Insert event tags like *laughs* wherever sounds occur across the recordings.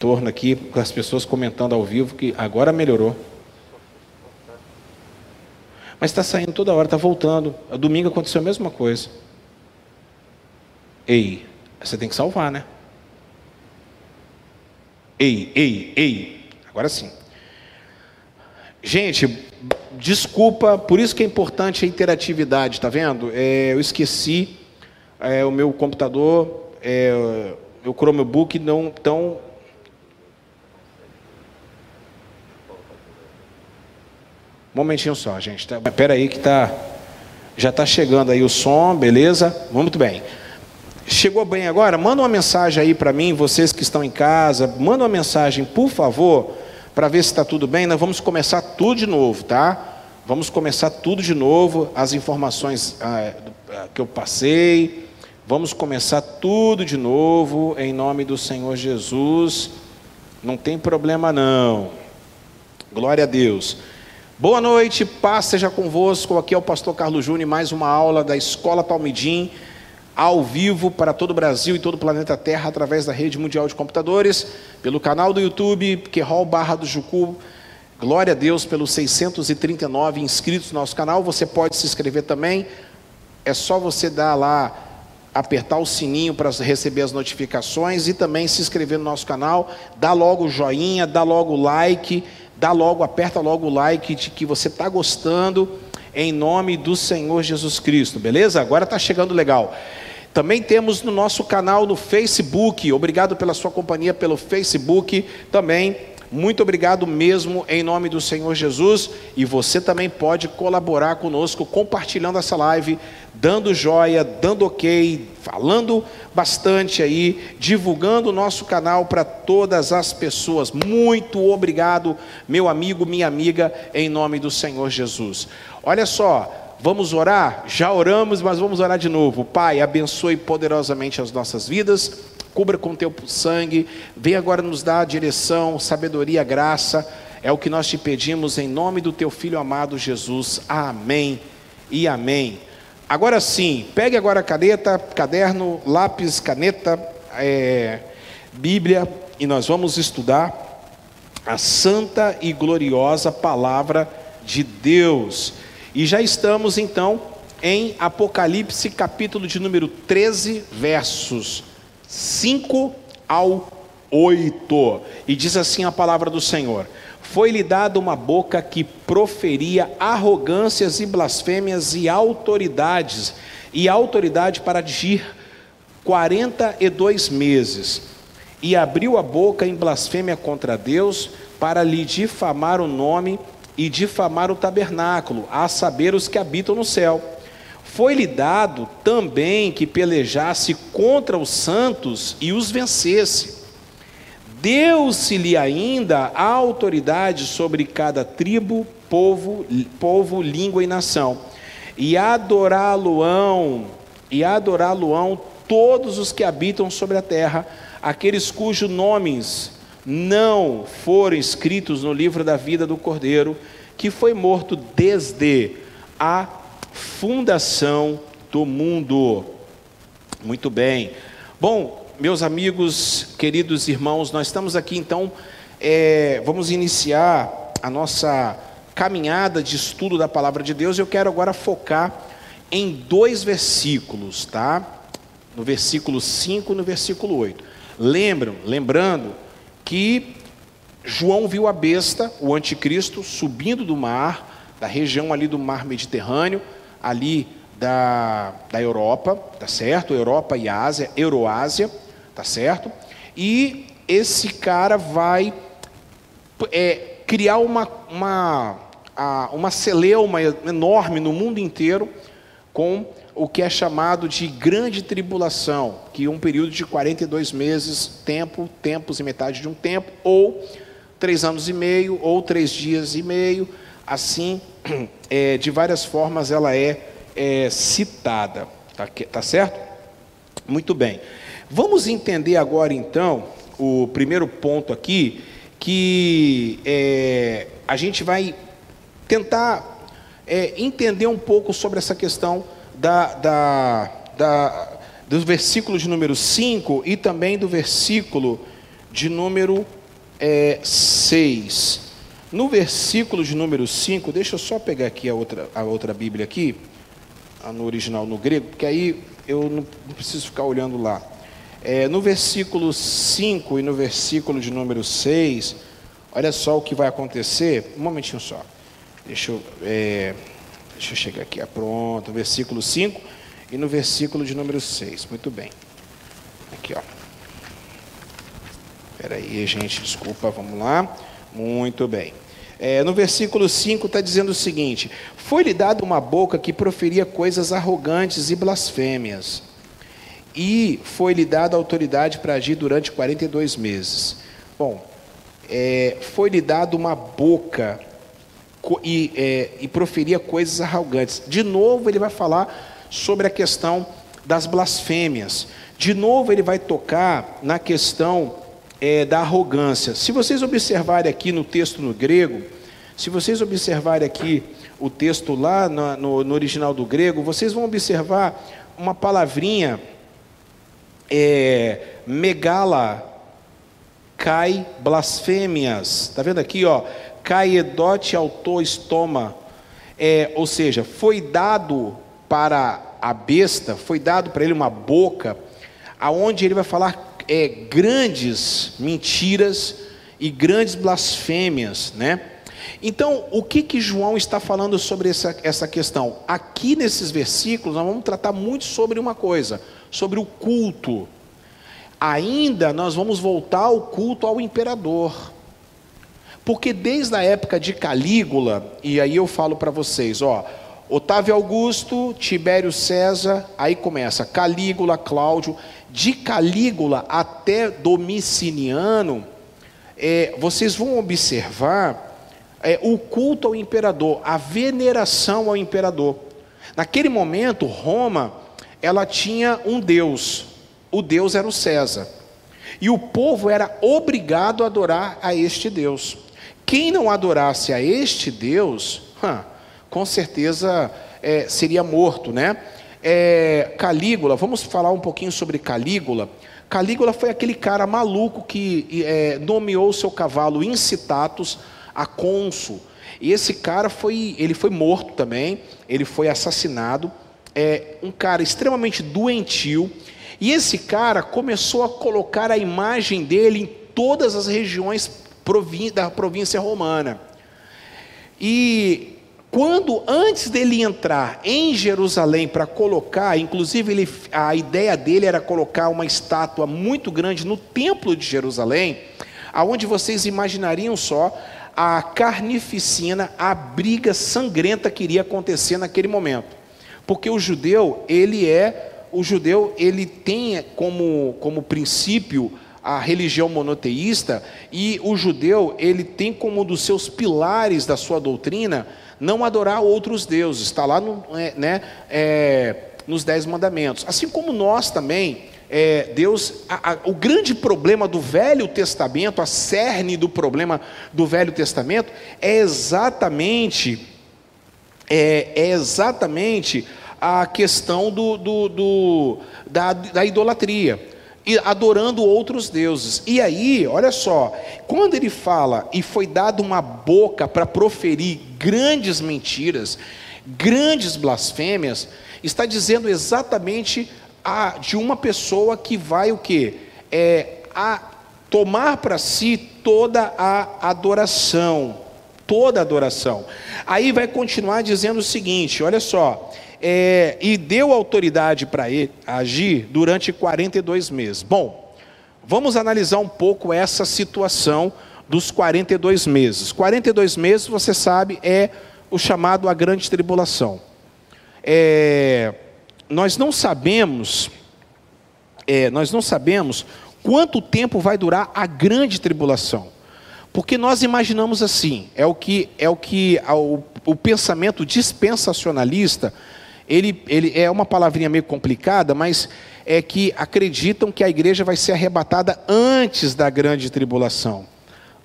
torno aqui, com as pessoas comentando ao vivo que agora melhorou. Mas está saindo toda hora, está voltando. Domingo aconteceu a mesma coisa. Ei, você tem que salvar, né? Ei, ei, ei. Agora sim. Gente, desculpa, por isso que é importante a interatividade, tá vendo? É, eu esqueci é, o meu computador, é, meu Chromebook não tão Um momentinho só, gente. Tá, Espera aí que tá, já está chegando aí o som, beleza? Muito bem. Chegou bem agora? Manda uma mensagem aí para mim, vocês que estão em casa. Manda uma mensagem, por favor, para ver se está tudo bem. Nós vamos começar tudo de novo, tá? Vamos começar tudo de novo. As informações ah, ah que eu passei. Vamos começar tudo de novo, em nome do Senhor Jesus. Não tem problema não. Glória a Deus. Boa noite, paz seja convosco. Aqui é o pastor Carlos Júnior, mais uma aula da Escola Palmidim, ao vivo para todo o Brasil e todo o planeta Terra, através da rede mundial de computadores, pelo canal do YouTube, Querol Barra do Jucu. Glória a Deus pelos 639 inscritos no nosso canal. Você pode se inscrever também. É só você dar lá, apertar o sininho para receber as notificações e também se inscrever no nosso canal. Dá logo o joinha, dá logo o like dá logo, aperta logo o like de que você está gostando, em nome do Senhor Jesus Cristo, beleza? Agora está chegando legal. Também temos no nosso canal no Facebook, obrigado pela sua companhia pelo Facebook também. Muito obrigado mesmo em nome do Senhor Jesus. E você também pode colaborar conosco compartilhando essa live, dando joia, dando ok, falando bastante aí, divulgando o nosso canal para todas as pessoas. Muito obrigado, meu amigo, minha amiga, em nome do Senhor Jesus. Olha só, vamos orar? Já oramos, mas vamos orar de novo. Pai, abençoe poderosamente as nossas vidas cubra com teu sangue, vem agora nos dar direção, sabedoria, graça, é o que nós te pedimos em nome do teu filho amado Jesus. Amém e amém. Agora sim, pegue agora caneta, caderno, lápis, caneta, é, Bíblia, e nós vamos estudar a santa e gloriosa palavra de Deus. E já estamos então em Apocalipse, capítulo de número 13, versos 5 ao 8. E diz assim a palavra do Senhor: Foi-lhe dada uma boca que proferia arrogâncias e blasfêmias e autoridades, e autoridade para agir quarenta e dois meses. E abriu a boca em blasfêmia contra Deus, para lhe difamar o nome e difamar o tabernáculo, a saber os que habitam no céu foi-lhe dado também que pelejasse contra os santos e os vencesse. Deu-se-lhe ainda a autoridade sobre cada tribo, povo, povo, língua e nação. E adorá-lo-ão, e adorá-lo-ão todos os que habitam sobre a terra, aqueles cujos nomes não foram escritos no livro da vida do Cordeiro, que foi morto desde a fundação do mundo. Muito bem. Bom, meus amigos, queridos irmãos, nós estamos aqui então, é, vamos iniciar a nossa caminhada de estudo da palavra de Deus. Eu quero agora focar em dois versículos, tá? No versículo 5 e no versículo 8. Lembram, lembrando que João viu a besta, o anticristo, subindo do mar, da região ali do mar Mediterrâneo, ali da, da Europa, tá certo? Europa e Ásia, Euroásia, tá certo? E esse cara vai é, criar uma, uma, uma celeuma enorme no mundo inteiro com o que é chamado de grande tribulação, que um período de 42 meses, tempo, tempos e metade de um tempo, ou três anos e meio, ou três dias e meio, assim *clears throat* é, de várias formas ela é, é citada, tá, tá certo? Muito bem. Vamos entender agora então o primeiro ponto aqui, que é, a gente vai tentar é, entender um pouco sobre essa questão da, da, da, do versículo de número 5 e também do versículo de número é, 6. No versículo de número 5, deixa eu só pegar aqui a outra, a outra Bíblia aqui, no original no grego, porque aí eu não preciso ficar olhando lá. É, no versículo 5 e no versículo de número 6, olha só o que vai acontecer. Um momentinho só. Deixa eu, é, deixa eu chegar aqui. Ah, pronto, versículo 5 e no versículo de número 6. Muito bem. Aqui, ó. Espera aí, gente, desculpa, vamos lá. Muito bem. É, no versículo 5 está dizendo o seguinte: Foi-lhe dada uma boca que proferia coisas arrogantes e blasfêmias, e foi-lhe dada autoridade para agir durante 42 meses. Bom, é, foi-lhe dada uma boca e, é, e proferia coisas arrogantes. De novo, ele vai falar sobre a questão das blasfêmias. De novo, ele vai tocar na questão é, da arrogância. Se vocês observarem aqui no texto no grego, se vocês observarem aqui o texto lá no, no, no original do grego, vocês vão observar uma palavrinha, é, megala, cai blasfêmias. Está vendo aqui, ó? Cai edote auto estoma. É, ou seja, foi dado para a besta, foi dado para ele uma boca, aonde ele vai falar é, grandes mentiras e grandes blasfêmias, né? Então, o que que João está falando sobre essa, essa questão? Aqui nesses versículos, nós vamos tratar muito sobre uma coisa, sobre o culto. Ainda nós vamos voltar ao culto ao imperador. Porque desde a época de Calígula, e aí eu falo para vocês, ó, Otávio Augusto, Tibério César, aí começa Calígula, Cláudio, de Calígula até Domiciliano, é, vocês vão observar é, o culto ao imperador, a veneração ao imperador. Naquele momento, Roma, ela tinha um deus, o deus era o César, e o povo era obrigado a adorar a este deus. Quem não adorasse a este deus, hum, com certeza é, seria morto, né? É, Calígula, vamos falar um pouquinho sobre Calígula. Calígula foi aquele cara maluco que é, nomeou seu cavalo Incitatus a cônsul. E esse cara foi, ele foi morto também, ele foi assassinado. É um cara extremamente doentio. E esse cara começou a colocar a imagem dele em todas as regiões da província romana. E quando antes dele entrar em Jerusalém para colocar, inclusive ele, a ideia dele era colocar uma estátua muito grande no templo de Jerusalém, aonde vocês imaginariam só a carnificina, a briga sangrenta que iria acontecer naquele momento. Porque o judeu, ele é, o judeu, ele tem como, como princípio a religião monoteísta e o judeu, ele tem como um dos seus pilares da sua doutrina não adorar outros deuses, está lá no, é, né, é, nos Dez Mandamentos. Assim como nós também, é, Deus, a, a, o grande problema do Velho Testamento, a cerne do problema do Velho Testamento, é exatamente, é, é exatamente a questão do, do, do da, da idolatria adorando outros deuses. E aí, olha só, quando ele fala e foi dado uma boca para proferir grandes mentiras, grandes blasfêmias, está dizendo exatamente a, de uma pessoa que vai o que é a tomar para si toda a adoração, toda a adoração. Aí vai continuar dizendo o seguinte, olha só, é, e deu autoridade para ele agir durante 42 meses. Bom, vamos analisar um pouco essa situação dos 42 meses. 42 meses, você sabe, é o chamado a grande tribulação. É, nós não sabemos, é, nós não sabemos quanto tempo vai durar a grande tribulação. Porque nós imaginamos assim, é o que é o que o, o pensamento dispensacionalista ele, ele é uma palavrinha meio complicada, mas é que acreditam que a igreja vai ser arrebatada antes da grande tribulação.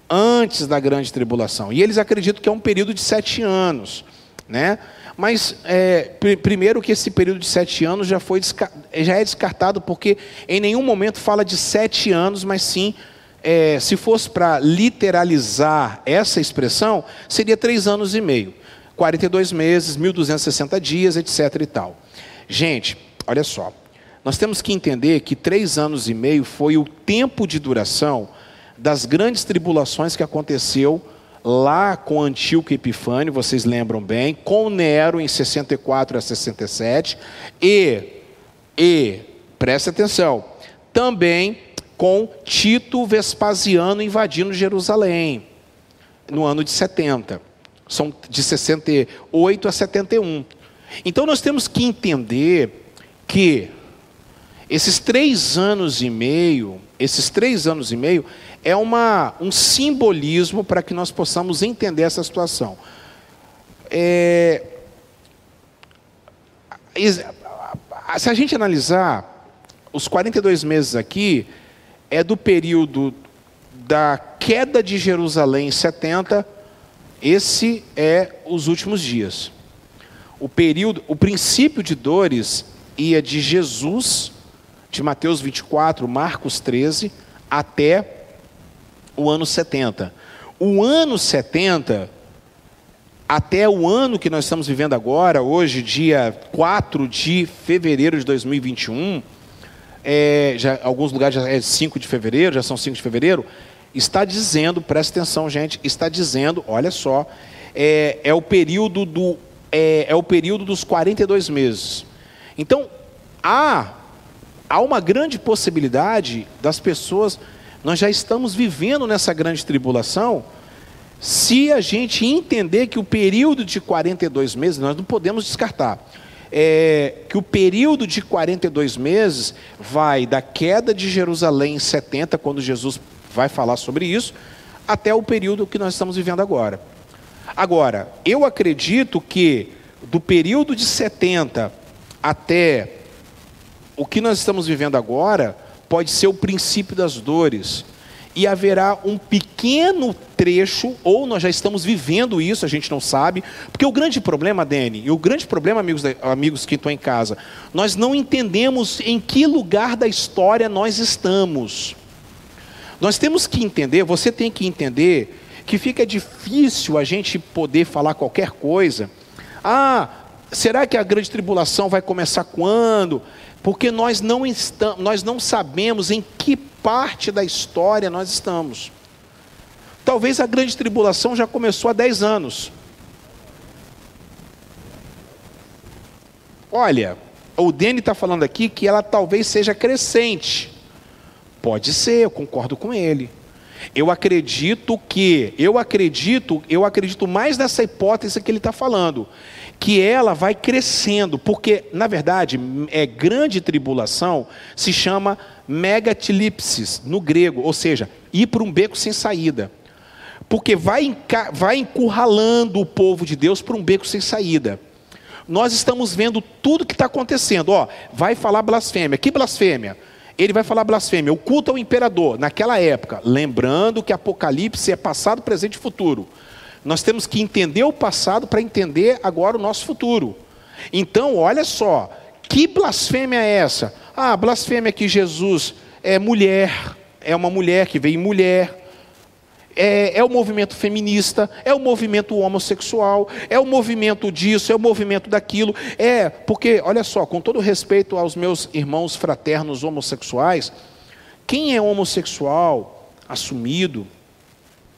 Antes da grande tribulação. E eles acreditam que é um período de sete anos. Né? Mas, é, pr primeiro, que esse período de sete anos já, foi já é descartado, porque em nenhum momento fala de sete anos, mas sim é, se fosse para literalizar essa expressão, seria três anos e meio. 42 meses, 1.260 dias, etc. e tal. Gente, olha só. Nós temos que entender que três anos e meio foi o tempo de duração das grandes tribulações que aconteceu lá com Antíoco Epifânio, vocês lembram bem, com Nero em 64 a 67 e, e preste atenção, também com Tito Vespasiano invadindo Jerusalém no ano de 70. São de 68 a 71. Então nós temos que entender que esses três anos e meio, esses três anos e meio, é uma, um simbolismo para que nós possamos entender essa situação. É, se a gente analisar, os 42 meses aqui é do período da queda de Jerusalém em 70, esse é os últimos dias. O período, o princípio de dores ia de Jesus, de Mateus 24, Marcos 13, até o ano 70. O ano 70, até o ano que nós estamos vivendo agora, hoje, dia 4 de fevereiro de 2021, é, já, alguns lugares já é 5 de fevereiro, já são 5 de fevereiro, está dizendo, presta atenção, gente, está dizendo, olha só, é, é o período do é, é o período dos 42 meses. Então, há, há uma grande possibilidade das pessoas nós já estamos vivendo nessa grande tribulação, se a gente entender que o período de 42 meses, nós não podemos descartar, é, que o período de 42 meses vai da queda de Jerusalém em 70, quando Jesus vai falar sobre isso, até o período que nós estamos vivendo agora. Agora, eu acredito que do período de 70 até o que nós estamos vivendo agora, pode ser o princípio das dores. E haverá um pequeno trecho, ou nós já estamos vivendo isso, a gente não sabe, porque o grande problema, Dani, e o grande problema, amigos, amigos que estão em casa, nós não entendemos em que lugar da história nós estamos. Nós temos que entender, você tem que entender, que fica difícil a gente poder falar qualquer coisa. Ah, será que a grande tribulação vai começar quando? Porque nós não, estamos, nós não sabemos em que parte da história nós estamos. Talvez a grande tribulação já começou há 10 anos. Olha, o Dene está falando aqui que ela talvez seja crescente. Pode ser, eu concordo com ele. Eu acredito que, eu acredito, eu acredito mais nessa hipótese que ele está falando que ela vai crescendo, porque, na verdade, é grande tribulação se chama megatilipsis no grego, ou seja, ir para um beco sem saída. Porque vai, vai encurralando o povo de Deus para um beco sem saída. Nós estamos vendo tudo que está acontecendo. Ó, vai falar blasfêmia. Que blasfêmia? Ele vai falar blasfêmia. O culto ao imperador, naquela época. Lembrando que Apocalipse é passado, presente e futuro. Nós temos que entender o passado para entender agora o nosso futuro. Então, olha só, que blasfêmia é essa? Ah, blasfêmia que Jesus é mulher, é uma mulher que veio mulher. É, é, o movimento feminista, é o movimento homossexual, é o movimento disso, é o movimento daquilo. É, porque, olha só, com todo respeito aos meus irmãos fraternos homossexuais, quem é homossexual assumido,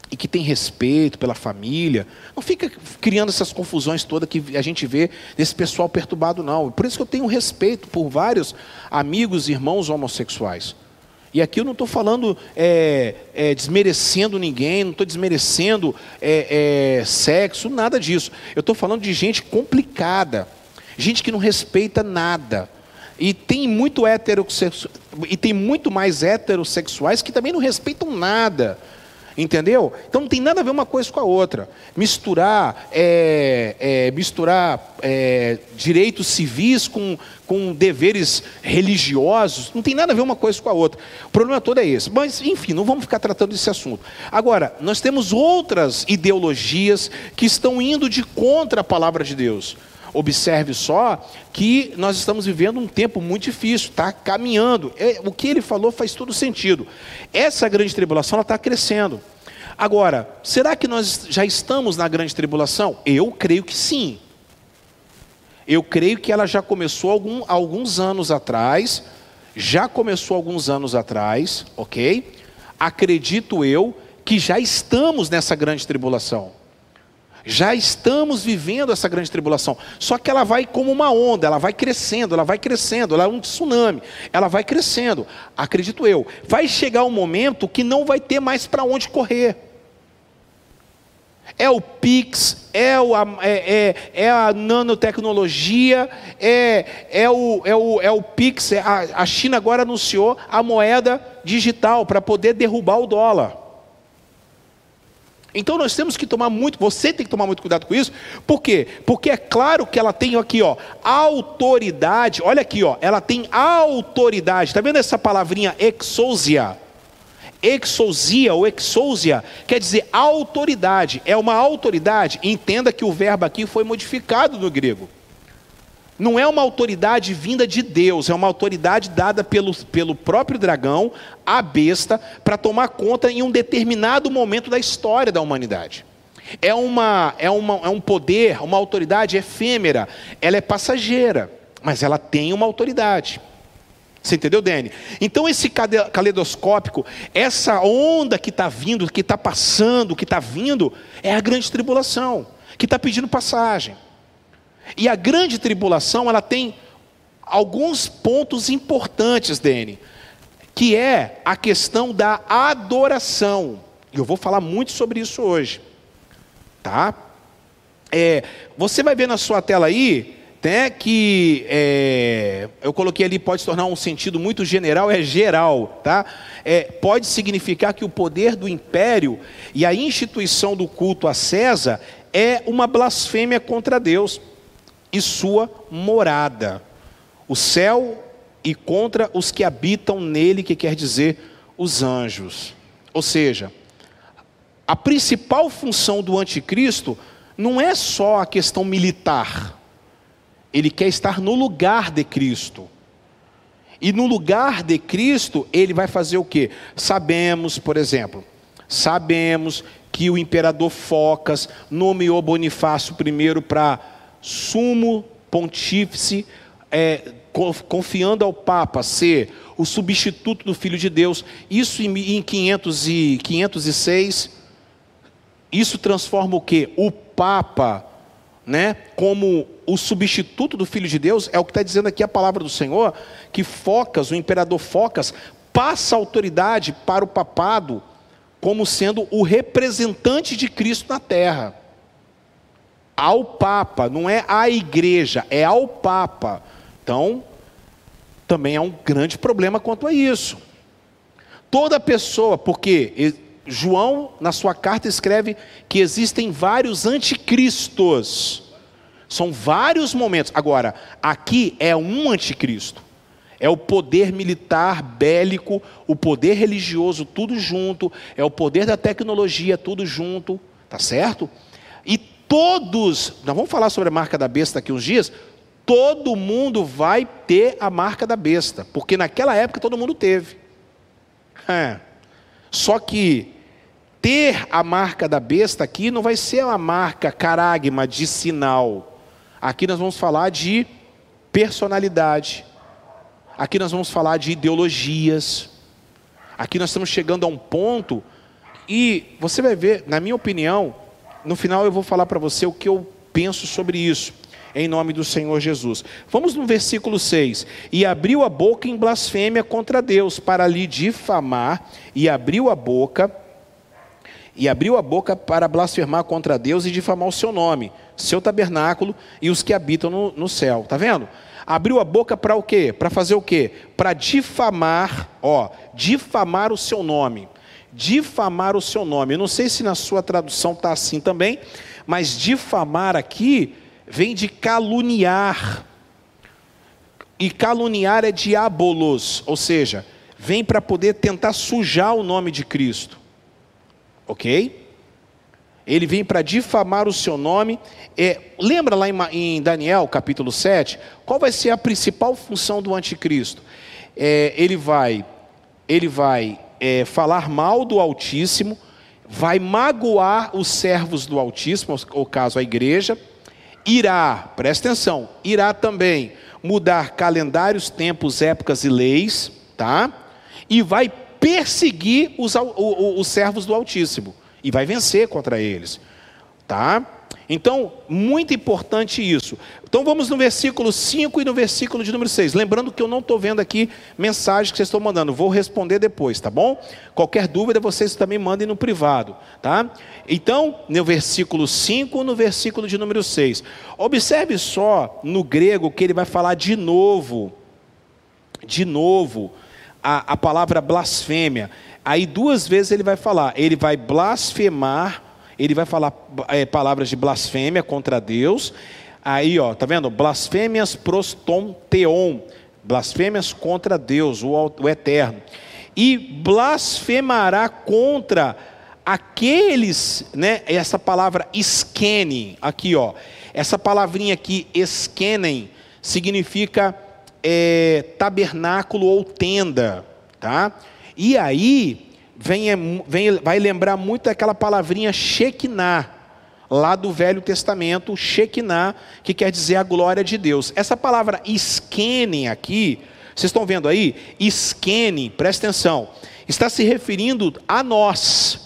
e que tem respeito pela família, não fica criando essas confusões todas que a gente vê desse pessoal perturbado, não. Por isso que eu tenho respeito por vários amigos irmãos homossexuais. E aqui eu não estou falando é, é, desmerecendo ninguém, não estou desmerecendo é, é, sexo, nada disso. Eu estou falando de gente complicada, gente que não respeita nada. E tem muito heterossexu... e tem muito mais heterossexuais que também não respeitam nada. Entendeu? Então não tem nada a ver uma coisa com a outra. Misturar, é, é, misturar é, direitos civis com, com deveres religiosos, não tem nada a ver uma coisa com a outra. O problema todo é esse. Mas, enfim, não vamos ficar tratando desse assunto. Agora, nós temos outras ideologias que estão indo de contra a palavra de Deus. Observe só que nós estamos vivendo um tempo muito difícil, está caminhando. É, o que ele falou faz todo sentido. Essa grande tribulação está crescendo. Agora, será que nós já estamos na grande tribulação? Eu creio que sim. Eu creio que ela já começou algum, alguns anos atrás, já começou alguns anos atrás, ok? Acredito eu que já estamos nessa grande tribulação. Já estamos vivendo essa grande tribulação. Só que ela vai como uma onda, ela vai crescendo, ela vai crescendo, ela é um tsunami, ela vai crescendo. Acredito eu. Vai chegar um momento que não vai ter mais para onde correr é o Pix, é, o, é, é, é a nanotecnologia, é, é, o, é, o, é o Pix. É a, a China agora anunciou a moeda digital para poder derrubar o dólar. Então nós temos que tomar muito, você tem que tomar muito cuidado com isso. Por quê? Porque é claro que ela tem aqui, ó, autoridade. Olha aqui, ó, ela tem autoridade. Está vendo essa palavrinha exousia? Exousia ou exousia quer dizer autoridade. É uma autoridade. Entenda que o verbo aqui foi modificado no grego. Não é uma autoridade vinda de Deus, é uma autoridade dada pelo, pelo próprio dragão, a besta, para tomar conta em um determinado momento da história da humanidade. É, uma, é, uma, é um poder, uma autoridade efêmera, ela é passageira, mas ela tem uma autoridade. Você entendeu, Dani? Então, esse caleidoscópico, essa onda que está vindo, que está passando, que está vindo, é a grande tribulação, que está pedindo passagem. E a grande tribulação, ela tem alguns pontos importantes, Dani, que é a questão da adoração. E eu vou falar muito sobre isso hoje. Tá? É, você vai ver na sua tela aí né, que é, eu coloquei ali, pode se tornar um sentido muito general, é geral, tá? É, pode significar que o poder do império e a instituição do culto a César é uma blasfêmia contra Deus e sua morada, o céu e contra os que habitam nele, que quer dizer os anjos. Ou seja, a principal função do anticristo não é só a questão militar ele quer estar no lugar de Cristo. E no lugar de Cristo, ele vai fazer o que? Sabemos, por exemplo, sabemos que o imperador Focas nomeou Bonifácio I para sumo pontífice, é, confiando ao Papa ser o substituto do Filho de Deus. Isso em 500 e, 506. Isso transforma o que? O Papa né, como o substituto do Filho de Deus, é o que está dizendo aqui a palavra do Senhor, que Focas, o imperador Focas, passa a autoridade para o papado como sendo o representante de Cristo na terra. Ao Papa, não é à igreja, é ao Papa. Então, também há um grande problema quanto a isso. Toda pessoa, porque João, na sua carta, escreve que existem vários anticristos. São vários momentos. Agora, aqui é um anticristo. É o poder militar, bélico, o poder religioso, tudo junto. É o poder da tecnologia, tudo junto. Tá certo? E todos, nós vamos falar sobre a marca da besta daqui uns dias. Todo mundo vai ter a marca da besta, porque naquela época todo mundo teve. É. Só que ter a marca da besta aqui não vai ser uma marca caragma de sinal. Aqui nós vamos falar de personalidade. Aqui nós vamos falar de ideologias. Aqui nós estamos chegando a um ponto e você vai ver, na minha opinião, no final eu vou falar para você o que eu penso sobre isso, em nome do Senhor Jesus. Vamos no versículo 6. E abriu a boca em blasfêmia contra Deus, para lhe difamar, e abriu a boca e abriu a boca para blasfemar contra Deus e difamar o seu nome, seu tabernáculo e os que habitam no, no céu. Está vendo? Abriu a boca para o quê? Para fazer o quê? Para difamar, ó, difamar o seu nome. Difamar o seu nome. Eu não sei se na sua tradução está assim também, mas difamar aqui vem de caluniar. E caluniar é diabolos, ou seja, vem para poder tentar sujar o nome de Cristo. Ok? Ele vem para difamar o seu nome. É, lembra lá em, em, Daniel, capítulo 7, qual vai ser a principal função do anticristo? É, ele vai, ele vai é, falar mal do Altíssimo, vai magoar os servos do Altíssimo, ou caso a igreja, irá, presta atenção, irá também mudar calendários, tempos, épocas e leis, tá? E vai perseguir os, os, os servos do Altíssimo e vai vencer contra eles, tá? Então, muito importante isso. Então vamos no versículo 5 e no versículo de número 6. Lembrando que eu não estou vendo aqui mensagem que vocês estão mandando, vou responder depois, tá bom? Qualquer dúvida vocês também mandem no privado, tá? Então, no versículo 5 no versículo de número 6. Observe só no grego que ele vai falar de novo, de novo, a, a palavra blasfêmia. Aí duas vezes ele vai falar, ele vai blasfemar ele vai falar é, palavras de blasfêmia contra Deus. Aí, ó, tá vendo? Blasfêmias prostonteon, blasfêmias contra Deus, o, o Eterno. E blasfemará contra aqueles, né? Essa palavra esquenem, aqui, ó. Essa palavrinha aqui, esquenem, significa é, tabernáculo ou tenda, tá? E aí, vem, vem, vai lembrar muito aquela palavrinha Shekinah, lá do Velho Testamento, Shekinah, que quer dizer a glória de Deus. Essa palavra esquene aqui, vocês estão vendo aí? Esquene, presta atenção, está se referindo a nós.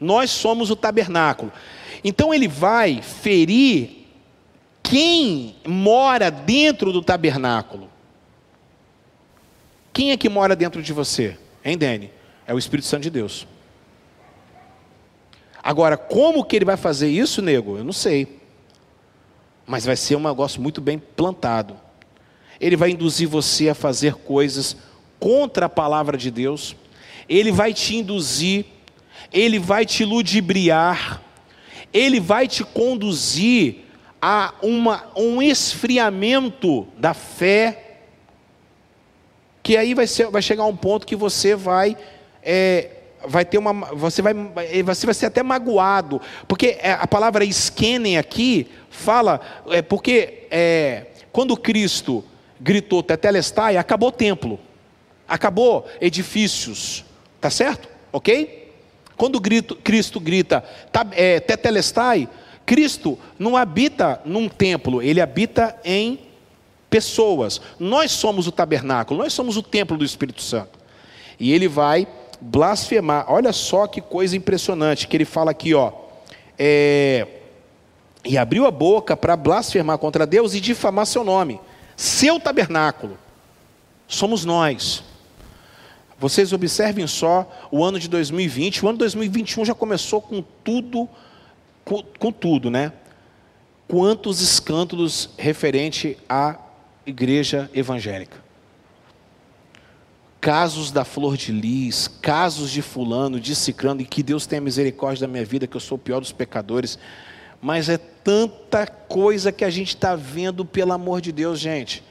Nós somos o tabernáculo. Então ele vai ferir quem mora dentro do tabernáculo. Quem é que mora dentro de você? Hein, Dani? É o Espírito Santo de Deus. Agora, como que ele vai fazer isso, nego? Eu não sei. Mas vai ser um negócio muito bem plantado. Ele vai induzir você a fazer coisas contra a palavra de Deus. Ele vai te induzir, ele vai te ludibriar, ele vai te conduzir a uma, um esfriamento da fé, que aí vai, ser, vai chegar um ponto que você vai é, vai ter uma, você vai, você vai ser até magoado, porque é, a palavra esquenem aqui fala, é, porque é, quando Cristo gritou tetelestai, acabou o templo, acabou edifícios, tá certo? Ok? Quando grito, Cristo grita é, tetelestai, Cristo não habita num templo, ele habita em pessoas. Nós somos o tabernáculo, nós somos o templo do Espírito Santo. E ele vai blasfemar. Olha só que coisa impressionante que ele fala aqui, ó. É, e abriu a boca para blasfemar contra Deus e difamar seu nome, seu tabernáculo. Somos nós. Vocês observem só o ano de 2020, o ano de 2021 já começou com tudo, com, com tudo, né? Quantos escândalos referente à igreja evangélica casos da flor de lis, casos de fulano, de cicrano, e que Deus tenha misericórdia da minha vida, que eu sou o pior dos pecadores. Mas é tanta coisa que a gente está vendo, pelo amor de Deus, gente.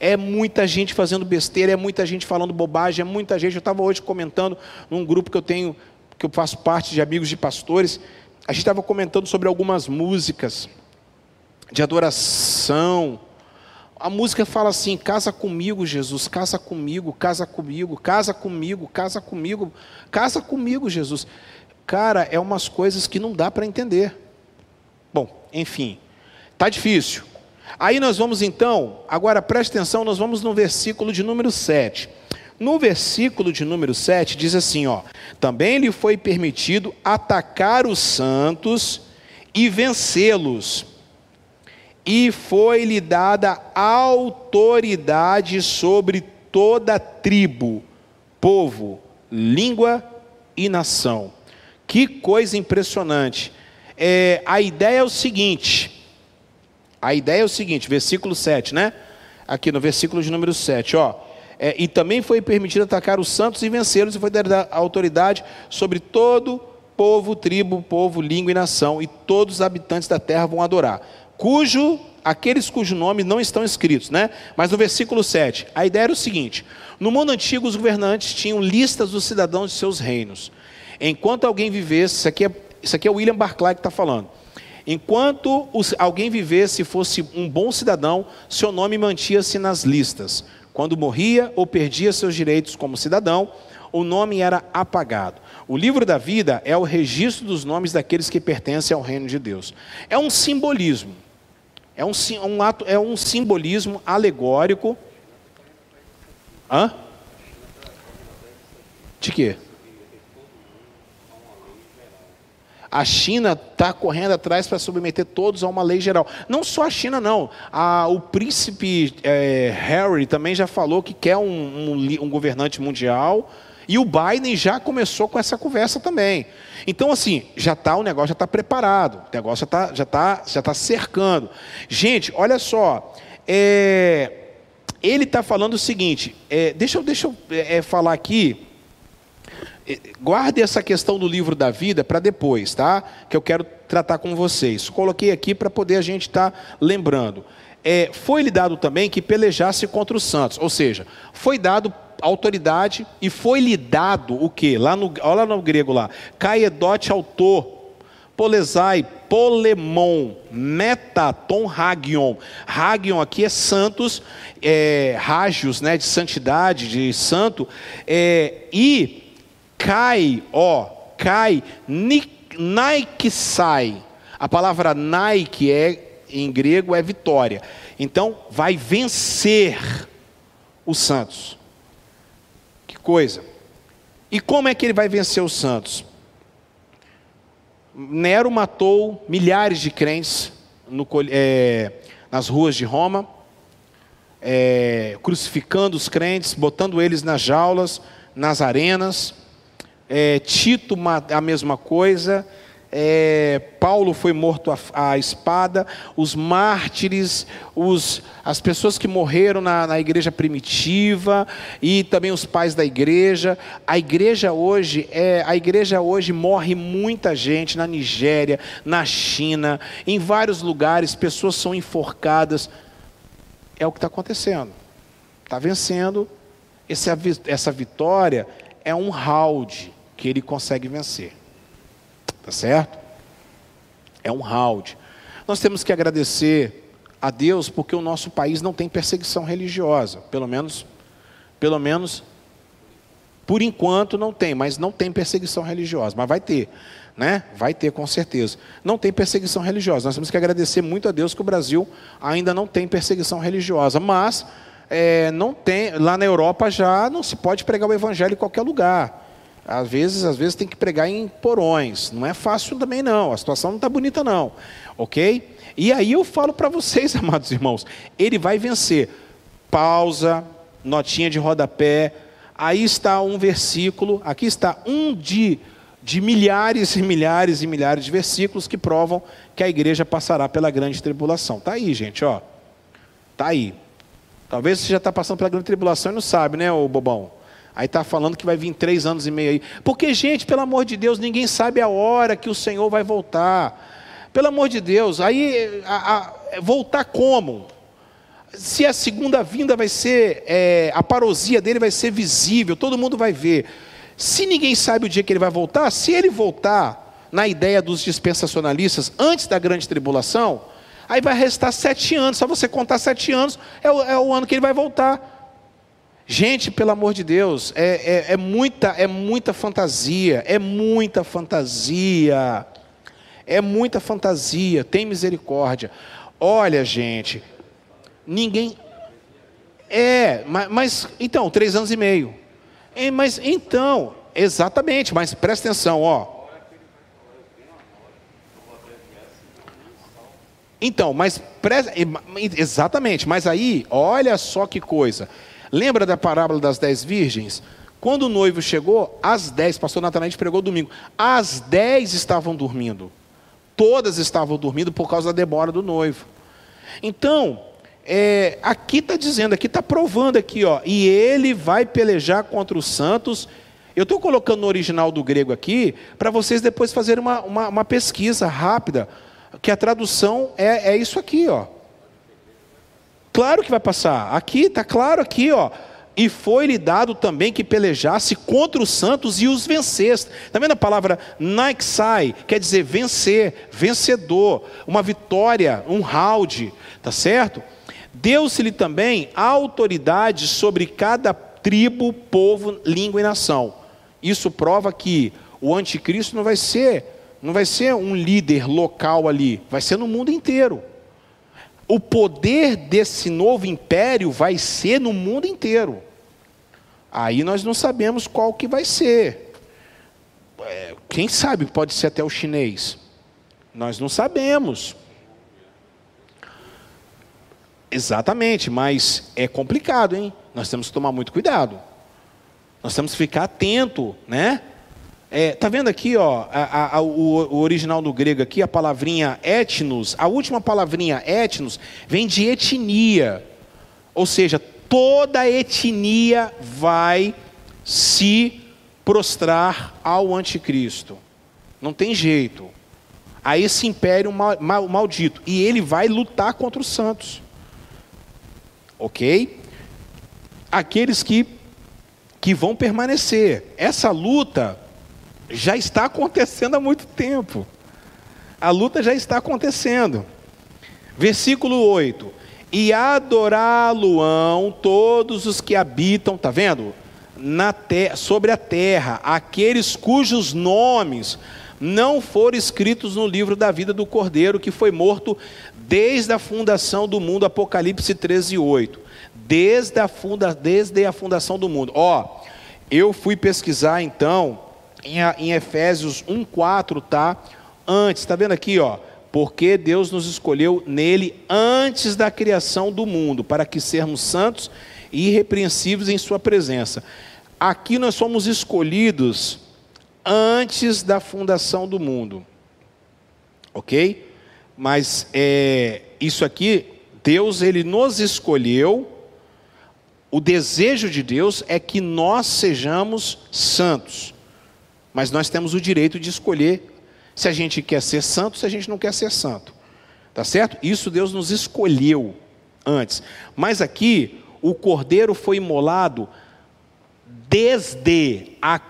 É muita gente fazendo besteira, é muita gente falando bobagem, é muita gente. Eu estava hoje comentando num grupo que eu tenho, que eu faço parte de amigos de pastores. A gente estava comentando sobre algumas músicas de adoração, a música fala assim: casa comigo, Jesus, casa comigo, casa comigo, casa comigo, casa comigo, casa comigo, Jesus. Cara, é umas coisas que não dá para entender. Bom, enfim, tá difícil. Aí nós vamos então, agora preste atenção, nós vamos no versículo de número 7. No versículo de número 7 diz assim, ó: Também lhe foi permitido atacar os santos e vencê-los e foi-lhe dada autoridade sobre toda tribo, povo, língua e nação. Que coisa impressionante. É, a ideia é o seguinte: a ideia é o seguinte, versículo 7, né? Aqui no versículo de número 7, ó. É, e também foi permitido atacar os santos e vencê-los, e foi dada autoridade sobre todo povo, tribo, povo, língua e nação, e todos os habitantes da terra vão adorar cujo aqueles cujos nomes não estão escritos, né? Mas no versículo 7, a ideia era o seguinte: no mundo antigo os governantes tinham listas dos cidadãos de seus reinos. Enquanto alguém vivesse, isso aqui é, Isso aqui é William Barclay que está falando. Enquanto alguém vivesse e fosse um bom cidadão, seu nome mantinha-se nas listas. Quando morria ou perdia seus direitos como cidadão, o nome era apagado. O livro da vida é o registro dos nomes daqueles que pertencem ao reino de Deus. É um simbolismo. É um, um ato, é um simbolismo alegórico. Hã? De quê? A China está correndo atrás para submeter todos a uma lei geral. Não só a China, não. A, o príncipe é, Harry também já falou que quer um, um, um governante mundial. E o Biden já começou com essa conversa também. Então, assim, já está o negócio já está preparado, o negócio já está já tá, já tá cercando. Gente, olha só, é, ele está falando o seguinte, é, deixa eu, deixa eu é, falar aqui Guarde essa questão do livro da vida para depois, tá? Que eu quero tratar com vocês. Coloquei aqui para poder a gente estar tá lembrando. É, foi lhe dado também que pelejasse contra os santos, ou seja, foi dado autoridade e foi lhe dado o que? Lá no, olha no grego lá, kaedot autor, polesai, polemon, metaton hagion. Hagion aqui é santos, é, rágios, né, de santidade, de santo, é, e cai, ó, cai, Nike sai. A palavra Nike é em grego é vitória. Então, vai vencer os santos. Coisa. E como é que ele vai vencer os santos? Nero matou milhares de crentes no, é, nas ruas de Roma, é, crucificando os crentes, botando eles nas jaulas, nas arenas. É, Tito, a mesma coisa. É, Paulo foi morto à, espada, os mártires, os, as pessoas que morreram na, na, igreja primitiva e também os pais da igreja. A igreja hoje é, a igreja hoje morre muita gente na Nigéria, na China, em vários lugares, pessoas são enforcadas. É o que está acontecendo. Está vencendo. Essa, essa vitória é um round que ele consegue vencer. Tá certo? É um round. Nós temos que agradecer a Deus porque o nosso país não tem perseguição religiosa, pelo menos pelo menos por enquanto não tem, mas não tem perseguição religiosa, mas vai ter, né? Vai ter com certeza. Não tem perseguição religiosa. Nós temos que agradecer muito a Deus que o Brasil ainda não tem perseguição religiosa, mas é, não tem lá na Europa já não se pode pregar o evangelho em qualquer lugar. Às vezes, às vezes tem que pregar em porões. Não é fácil também não. A situação não está bonita não, ok? E aí eu falo para vocês, *laughs* amados irmãos, ele vai vencer. Pausa, notinha de rodapé. Aí está um versículo. Aqui está um de de milhares e milhares e milhares de versículos que provam que a igreja passará pela grande tribulação. Tá aí, gente, ó. Tá aí. Talvez você já está passando pela grande tribulação e não sabe, né, ô bobão? Aí está falando que vai vir três anos e meio aí. Porque, gente, pelo amor de Deus, ninguém sabe a hora que o Senhor vai voltar. Pelo amor de Deus, aí a, a, voltar como? Se a segunda vinda vai ser, é, a parosia dele vai ser visível, todo mundo vai ver. Se ninguém sabe o dia que ele vai voltar, se ele voltar na ideia dos dispensacionalistas antes da grande tribulação, aí vai restar sete anos. Só você contar sete anos, é o, é o ano que ele vai voltar. Gente, pelo amor de Deus, é, é, é, muita, é muita fantasia, é muita fantasia, é muita fantasia, tem misericórdia. Olha, gente, ninguém. É, mas, mas então, três anos e meio. É, mas então, exatamente, mas presta atenção, ó. Então, mas exatamente, mas aí, olha só que coisa. Lembra da parábola das dez virgens? Quando o noivo chegou, as dez, pastor Natanael pregou domingo, as dez estavam dormindo. Todas estavam dormindo por causa da demora do noivo. Então, é, aqui está dizendo, aqui está provando aqui, ó, e ele vai pelejar contra os santos. Eu estou colocando no original do grego aqui, para vocês depois fazerem uma, uma, uma, pesquisa rápida, que a tradução é, é isso aqui, ó. Claro que vai passar. Aqui, está claro aqui, ó. e foi-lhe dado também que pelejasse contra os santos e os vencesse. Está vendo a palavra Naixai? Quer dizer vencer, vencedor, uma vitória, um round, tá certo? Deu-se-lhe também autoridade sobre cada tribo, povo, língua e nação. Isso prova que o anticristo não vai ser, não vai ser um líder local ali, vai ser no mundo inteiro. O poder desse novo império vai ser no mundo inteiro. Aí nós não sabemos qual que vai ser. É, quem sabe pode ser até o chinês. Nós não sabemos. Exatamente, mas é complicado, hein? Nós temos que tomar muito cuidado. Nós temos que ficar atento, né? É, tá vendo aqui, ó, a, a, o, o, original do grego aqui, a palavrinha etnos, a última palavrinha etnos vem de etnia, ou seja, toda etnia vai se prostrar ao anticristo. Não tem jeito. A esse império mal, mal, maldito. E ele vai lutar contra os santos. Ok? Aqueles que, que vão permanecer. Essa luta já está acontecendo há muito tempo. A luta já está acontecendo. Versículo 8: E adorá-lo-ão todos os que habitam, está vendo? Na te sobre a terra, aqueles cujos nomes não foram escritos no livro da vida do Cordeiro, que foi morto desde a fundação do mundo, Apocalipse 13, 8. Desde a, funda, desde a fundação do mundo. Ó, eu fui pesquisar então em, Efésios 1,4, tá? Antes, está vendo aqui, ó? Porque Deus nos escolheu nele antes da criação do mundo, para que sermos santos e irrepreensíveis em Sua presença. Aqui nós somos escolhidos antes da fundação do mundo, ok? Mas é, isso aqui, Deus ele nos escolheu. O desejo de Deus é que nós sejamos santos. Mas nós temos o direito de escolher se a gente quer ser santo, se a gente não quer ser santo. Tá certo? Isso Deus nos escolheu antes. Mas aqui, o cordeiro foi imolado desde a,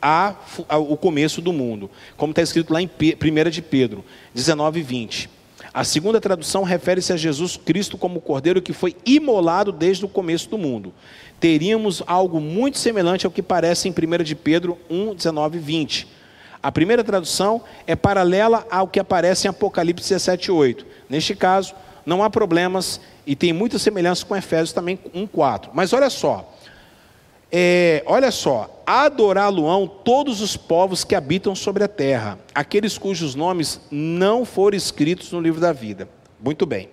a, a, o começo do mundo. Como está escrito lá em 1 de Pedro 19, 20. A segunda tradução refere-se a Jesus Cristo como cordeiro que foi imolado desde o começo do mundo teríamos algo muito semelhante ao que parece em 1 de Pedro 1, 19 e 20. A primeira tradução é paralela ao que aparece em Apocalipse 17, 8. Neste caso, não há problemas e tem muita semelhança com Efésios também 1, 4. Mas olha só, é, olha só, adorá-lo-ão todos os povos que habitam sobre a terra, aqueles cujos nomes não foram escritos no livro da vida. Muito bem.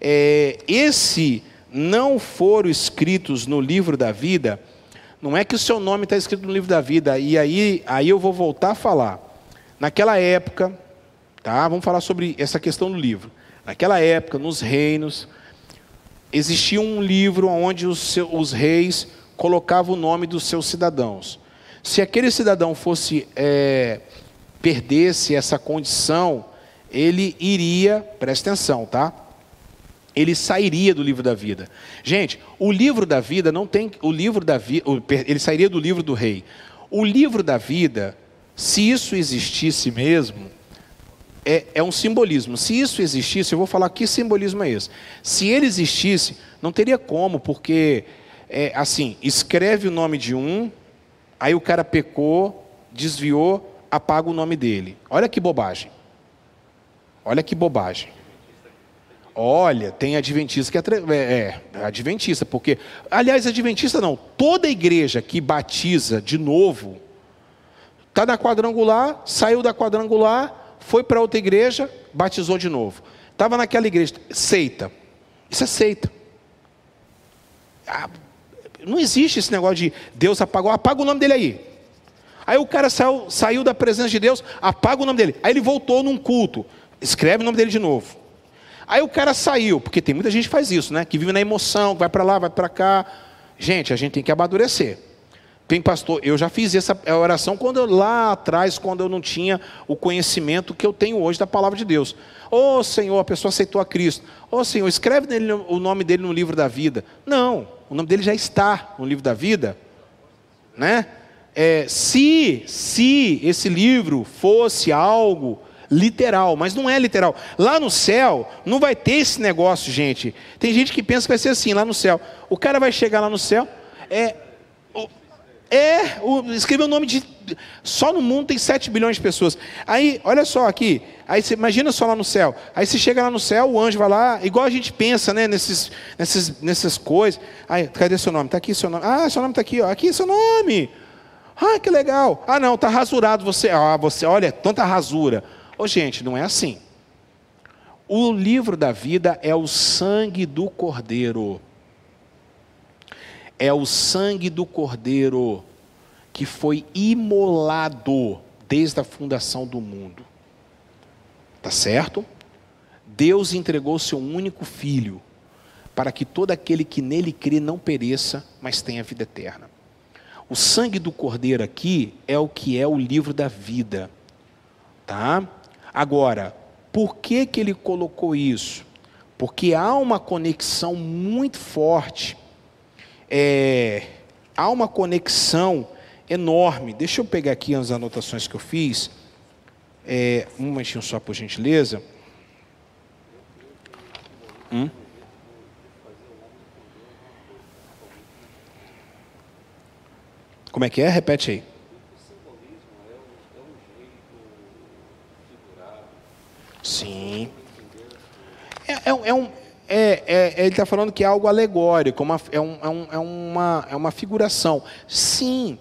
É, esse não foram escritos no livro da vida, não é que o seu nome está escrito no livro da vida, e aí, aí eu vou voltar a falar. Naquela época, tá? vamos falar sobre essa questão do livro. Naquela época, nos reinos, existia um livro onde os, seus, os reis colocavam o nome dos seus cidadãos. Se aquele cidadão fosse é, perdesse essa condição, ele iria, presta atenção, tá? Ele sairia do livro da vida. Gente, o livro da vida não tem. O livro da vida. Ele sairia do livro do rei. O livro da vida, se isso existisse mesmo, é, é um simbolismo. Se isso existisse, eu vou falar que simbolismo é esse. Se ele existisse, não teria como, porque, é, assim, escreve o nome de um, aí o cara pecou, desviou, apaga o nome dele. Olha que bobagem. Olha que bobagem. Olha, tem adventista que é, é, é adventista, porque, aliás, adventista não, toda igreja que batiza de novo, está na quadrangular, saiu da quadrangular, foi para outra igreja, batizou de novo. Estava naquela igreja, seita. Isso é seita. Ah, não existe esse negócio de Deus apagou, apaga o nome dele aí. Aí o cara saiu, saiu da presença de Deus, apaga o nome dele. Aí ele voltou num culto, escreve o nome dele de novo. Aí o cara saiu, porque tem muita gente que faz isso, né? Que vive na emoção, vai para lá, vai para cá. Gente, a gente tem que amadurecer. Tem pastor, eu já fiz essa oração quando eu, lá atrás, quando eu não tinha o conhecimento que eu tenho hoje da palavra de Deus. Ô oh, Senhor, a pessoa aceitou a Cristo. Ô oh, Senhor, escreve nele, o nome dele no livro da vida. Não, o nome dele já está no livro da vida, né? É, se, se esse livro fosse algo literal, mas não é literal. Lá no céu, não vai ter esse negócio, gente. Tem gente que pensa que vai ser assim, lá no céu. O cara vai chegar lá no céu, é. É, escreveu o nome de. Só no mundo tem 7 bilhões de pessoas. Aí, olha só aqui. Aí você imagina só lá no céu. Aí você chega lá no céu, o anjo vai lá, igual a gente pensa, né? Nesses, nesses, nessas coisas. Aí, cadê seu nome? Está aqui seu nome. Ah, seu nome está aqui, ó. Aqui é seu nome. Ah, que legal. Ah, não, está rasurado você. Ah, você, olha, tanta rasura. Ô, gente, não é assim. O livro da vida é o sangue do Cordeiro. É o sangue do Cordeiro que foi imolado desde a fundação do mundo. Tá certo? Deus entregou seu único filho para que todo aquele que nele crê não pereça, mas tenha vida eterna. O sangue do cordeiro aqui é o que é o livro da vida. Tá? Agora, por que que ele colocou isso? Porque há uma conexão muito forte. É, há uma conexão enorme. Deixa eu pegar aqui as anotações que eu fiz. É, um momentinho só, por gentileza. Hum? Como é que é? Repete aí. Sim. É, é, é um, é, é, ele está falando que é algo alegórico, uma, é, um, é, um, é, uma, é uma figuração. Sim.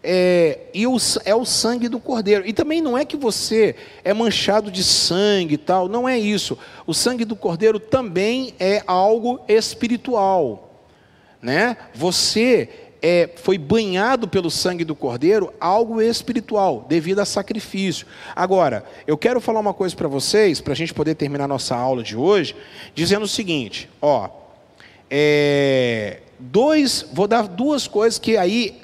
É, e o, é o sangue do cordeiro. E também não é que você é manchado de sangue e tal, não é isso. O sangue do cordeiro também é algo espiritual. Né? Você é, foi banhado pelo sangue do cordeiro, algo espiritual, devido a sacrifício. Agora, eu quero falar uma coisa para vocês, para a gente poder terminar nossa aula de hoje, dizendo o seguinte: ó, é, dois, vou dar duas coisas que aí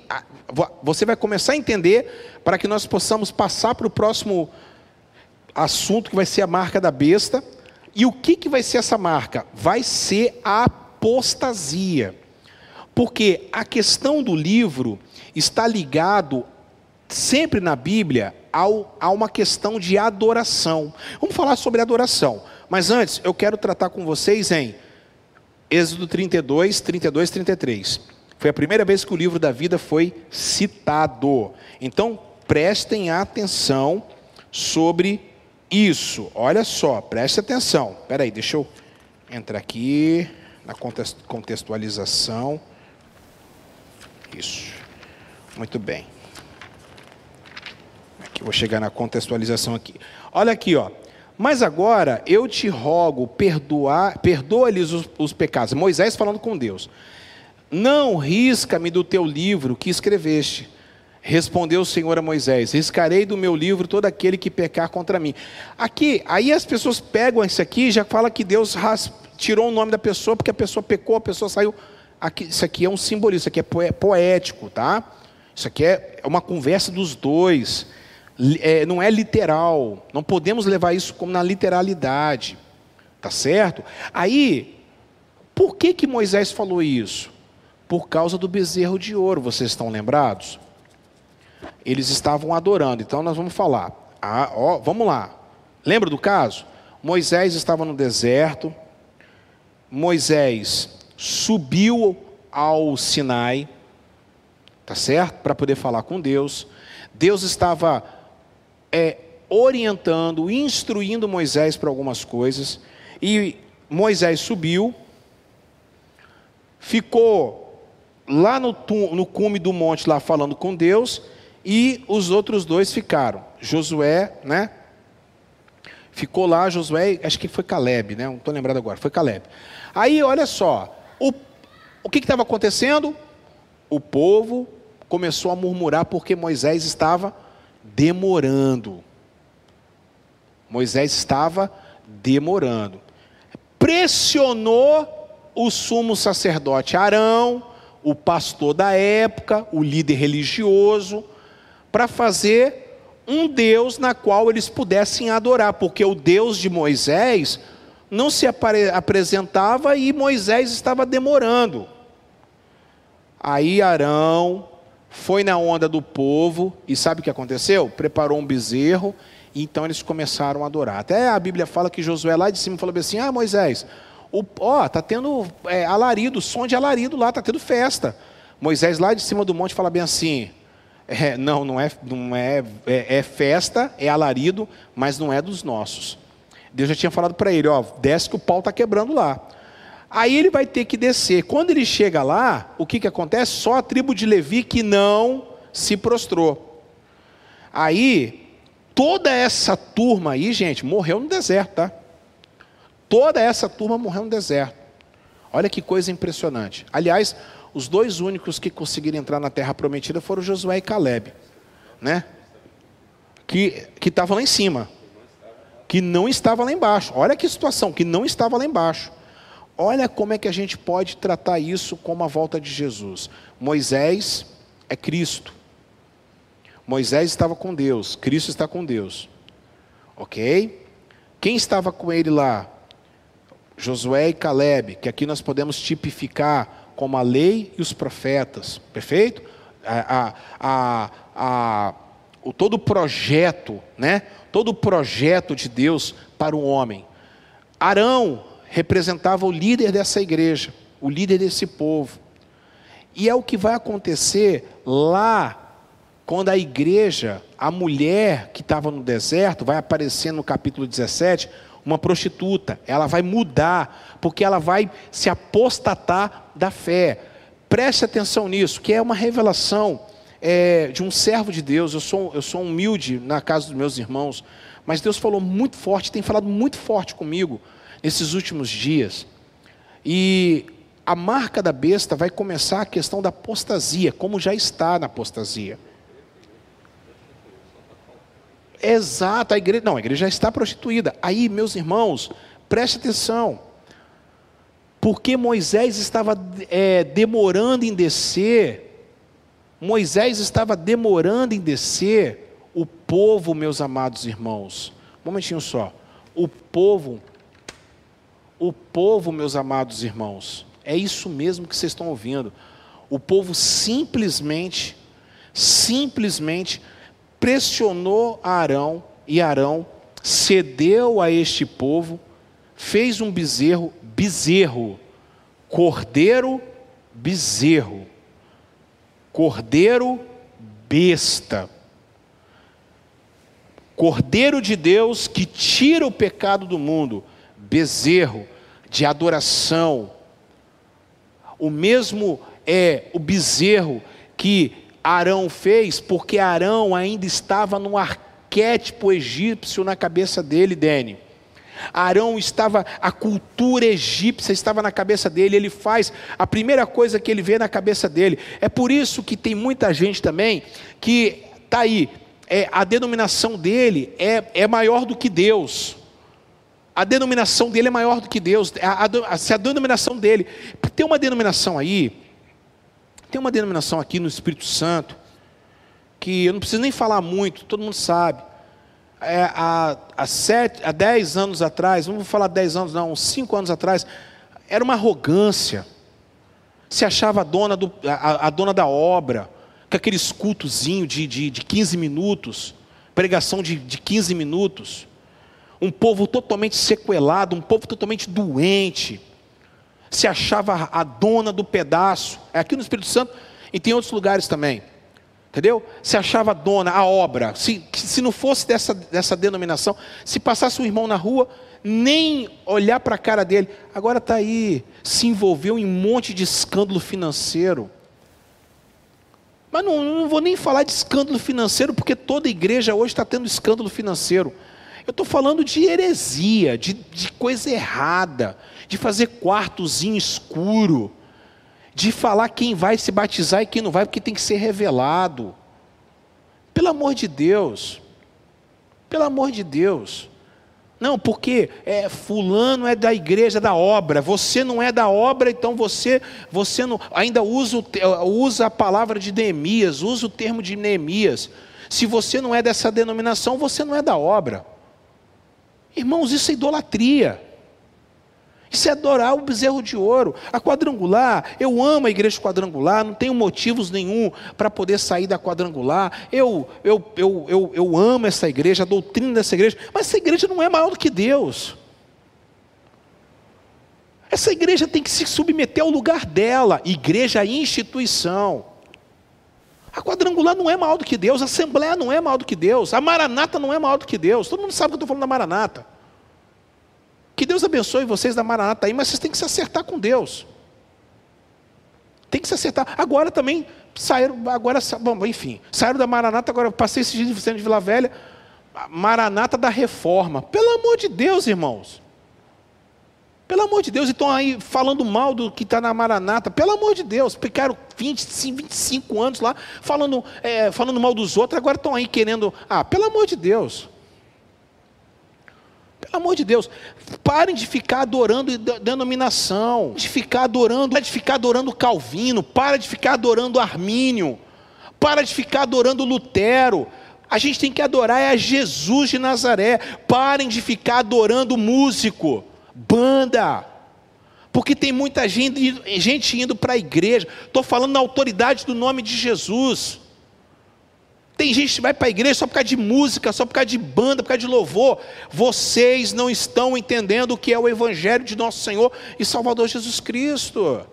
você vai começar a entender para que nós possamos passar para o próximo assunto que vai ser a marca da besta. E o que, que vai ser essa marca? Vai ser a apostasia. Porque a questão do livro está ligado sempre na Bíblia ao, a uma questão de adoração. Vamos falar sobre adoração. Mas antes, eu quero tratar com vocês em Êxodo 32, 32, 33. Foi a primeira vez que o livro da vida foi citado. Então, prestem atenção sobre isso. Olha só, preste atenção. Espera aí, deixa eu entrar aqui na contextualização. Isso. Muito bem. Aqui vou chegar na contextualização aqui. Olha aqui, ó. Mas agora eu te rogo, perdoar, perdoa-lhes os, os pecados. Moisés falando com Deus. Não risca-me do teu livro que escreveste. Respondeu o Senhor a Moisés: Riscarei do meu livro todo aquele que pecar contra mim. Aqui, aí as pessoas pegam isso aqui e já fala que Deus tirou o nome da pessoa porque a pessoa pecou, a pessoa saiu aqui, isso aqui é um simbolismo, isso aqui é poético, tá? Isso aqui é uma conversa dos dois, é, não é literal, não podemos levar isso como na literalidade, tá certo? Aí, por que que Moisés falou isso? Por causa do bezerro de ouro, vocês estão lembrados? Eles estavam adorando, então nós vamos falar. Ah, ó, vamos lá. Lembra do caso? Moisés estava no deserto. Moisés subiu ao Sinai, tá certo? Para poder falar com Deus. Deus estava é, orientando, instruindo Moisés para algumas coisas. E Moisés subiu, ficou lá no, no cume do monte, lá falando com Deus, e os outros dois ficaram. Josué, né? Ficou lá, Josué, acho que foi Caleb, né? Não estou lembrado agora, foi Caleb. Aí, olha só, o, o que estava acontecendo? O povo começou a murmurar porque Moisés estava demorando. Moisés estava demorando. Pressionou o sumo sacerdote Arão, o pastor da época, o líder religioso, para fazer um Deus na qual eles pudessem adorar, porque o Deus de Moisés não se apresentava e Moisés estava demorando. Aí Arão foi na onda do povo e sabe o que aconteceu? Preparou um bezerro e então eles começaram a adorar. Até a Bíblia fala que Josué lá de cima falou assim: Ah, Moisés, ó, tá tendo é, alarido, som de alarido lá, tá tendo festa. Moisés lá de cima do monte fala bem assim: é, não, não, é, não é, é, é, festa, é alarido, mas não é dos nossos. Deus já tinha falado para ele: ó, desce que o pau está quebrando lá. Aí ele vai ter que descer. Quando ele chega lá, o que, que acontece? Só a tribo de Levi que não se prostrou. Aí, toda essa turma aí, gente, morreu no deserto, tá? Toda essa turma morreu no deserto. Olha que coisa impressionante. Aliás, os dois únicos que conseguiram entrar na terra prometida foram Josué e Caleb, né? Que que estavam lá em cima, que não estava lá embaixo. Olha que situação, que não estava lá embaixo. Olha como é que a gente pode tratar isso como a volta de Jesus. Moisés é Cristo. Moisés estava com Deus, Cristo está com Deus. Ok? Quem estava com ele lá? Josué e Caleb, que aqui nós podemos tipificar como a lei e os profetas, perfeito? A, a, a, a, o, todo o projeto, né? Todo o projeto de Deus para o homem. Arão representava o líder dessa igreja, o líder desse povo. E é o que vai acontecer lá, quando a igreja, a mulher que estava no deserto, vai aparecer no capítulo 17, uma prostituta. Ela vai mudar, porque ela vai se apostatar da fé. Preste atenção nisso, que é uma revelação é, de um servo de Deus. Eu sou, eu sou humilde na casa dos meus irmãos, mas Deus falou muito forte, tem falado muito forte comigo nesses últimos dias. E a marca da besta vai começar a questão da apostasia, como já está na apostasia. Exato, a igreja. Não, a igreja já está prostituída. Aí, meus irmãos, preste atenção. Porque Moisés estava é, demorando em descer, Moisés estava demorando em descer, o povo, meus amados irmãos, um momentinho só, o povo, o povo, meus amados irmãos, é isso mesmo que vocês estão ouvindo, o povo simplesmente, simplesmente pressionou Arão e Arão cedeu a este povo, fez um bezerro, bezerro, cordeiro, bezerro, cordeiro, besta. Cordeiro de Deus que tira o pecado do mundo, bezerro de adoração. O mesmo é o bezerro que Arão fez porque Arão ainda estava no arquétipo egípcio na cabeça dele, Dene. Arão estava, a cultura egípcia estava na cabeça dele, ele faz a primeira coisa que ele vê na cabeça dele. É por isso que tem muita gente também que está aí, é, a denominação dele é, é maior do que Deus. A denominação dele é maior do que Deus. A, a, se a denominação dele. Tem uma denominação aí tem uma denominação aqui no Espírito Santo, que eu não preciso nem falar muito, todo mundo sabe. É, há, há, sete, há dez anos atrás, vou falar dez anos, não, uns cinco anos atrás, era uma arrogância. Se achava a dona, do, a, a dona da obra, com aqueles cultozinho de, de, de 15 minutos, pregação de, de 15 minutos. Um povo totalmente sequelado, um povo totalmente doente se achava a dona do pedaço. É aqui no Espírito Santo e tem outros lugares também. Entendeu? Se achava dona, a obra. Se, se não fosse dessa, dessa denominação, se passasse um irmão na rua, nem olhar para a cara dele. Agora está aí, se envolveu em um monte de escândalo financeiro. Mas não, não vou nem falar de escândalo financeiro, porque toda igreja hoje está tendo escândalo financeiro. Eu estou falando de heresia, de, de coisa errada, de fazer quartozinho escuro, de falar quem vai se batizar e quem não vai, porque tem que ser revelado. Pelo amor de Deus, pelo amor de Deus. Não, porque é, fulano é da igreja da obra, você não é da obra, então você, você não, ainda usa, usa a palavra de Neemias, usa o termo de Neemias. Se você não é dessa denominação, você não é da obra. Irmãos, isso é idolatria. Isso é adorar o bezerro de ouro. A quadrangular, eu amo a igreja quadrangular, não tenho motivos nenhum para poder sair da quadrangular. Eu, eu, eu, eu, eu amo essa igreja, a doutrina dessa igreja, mas essa igreja não é maior do que Deus. Essa igreja tem que se submeter ao lugar dela, igreja e instituição. A quadrangular não é maior do que Deus, a assembleia não é maior do que Deus, a maranata não é maior do que Deus. Todo mundo sabe que eu estou falando da maranata. Que Deus abençoe vocês da Maranata aí, mas vocês têm que se acertar com Deus. Tem que se acertar. Agora também saíram, agora, bom, enfim, saíram da Maranata, agora passei esses dias de Vila Velha, Maranata da reforma. Pelo amor de Deus, irmãos. Pelo amor de Deus, estão aí falando mal do que está na Maranata. Pelo amor de Deus, ficaram 20, 25 anos lá falando, é, falando mal dos outros, agora estão aí querendo. Ah, pelo amor de Deus. Amor de Deus, parem de ficar adorando denominação, de ficar adorando, de ficar adorando Calvino, para de ficar adorando Armínio, para de ficar adorando Lutero. A gente tem que adorar é a Jesus de Nazaré. Parem de ficar adorando músico, banda. Porque tem muita gente, gente indo para a igreja. Estou falando na autoridade do nome de Jesus. Tem gente que vai para a igreja só por causa de música, só por causa de banda, por causa de louvor. Vocês não estão entendendo o que é o Evangelho de nosso Senhor e Salvador Jesus Cristo.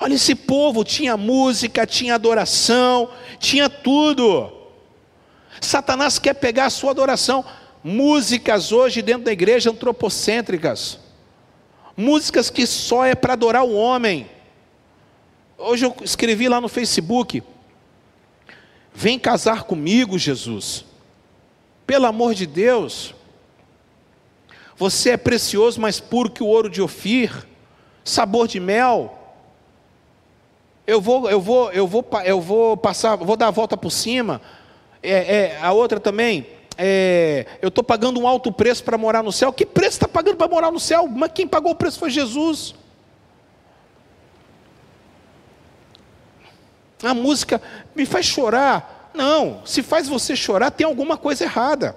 Olha, esse povo tinha música, tinha adoração, tinha tudo. Satanás quer pegar a sua adoração. Músicas hoje dentro da igreja antropocêntricas. Músicas que só é para adorar o homem. Hoje eu escrevi lá no Facebook Vem casar comigo, Jesus. Pelo amor de Deus. Você é precioso, mais puro que o ouro de Ofir, sabor de mel. Eu vou, eu vou, eu vou, eu vou passar, vou dar a volta por cima. É, é, a outra também, é, eu estou pagando um alto preço para morar no céu. Que preço está pagando para morar no céu? Mas quem pagou o preço foi Jesus. A música me faz chorar. Não, se faz você chorar, tem alguma coisa errada.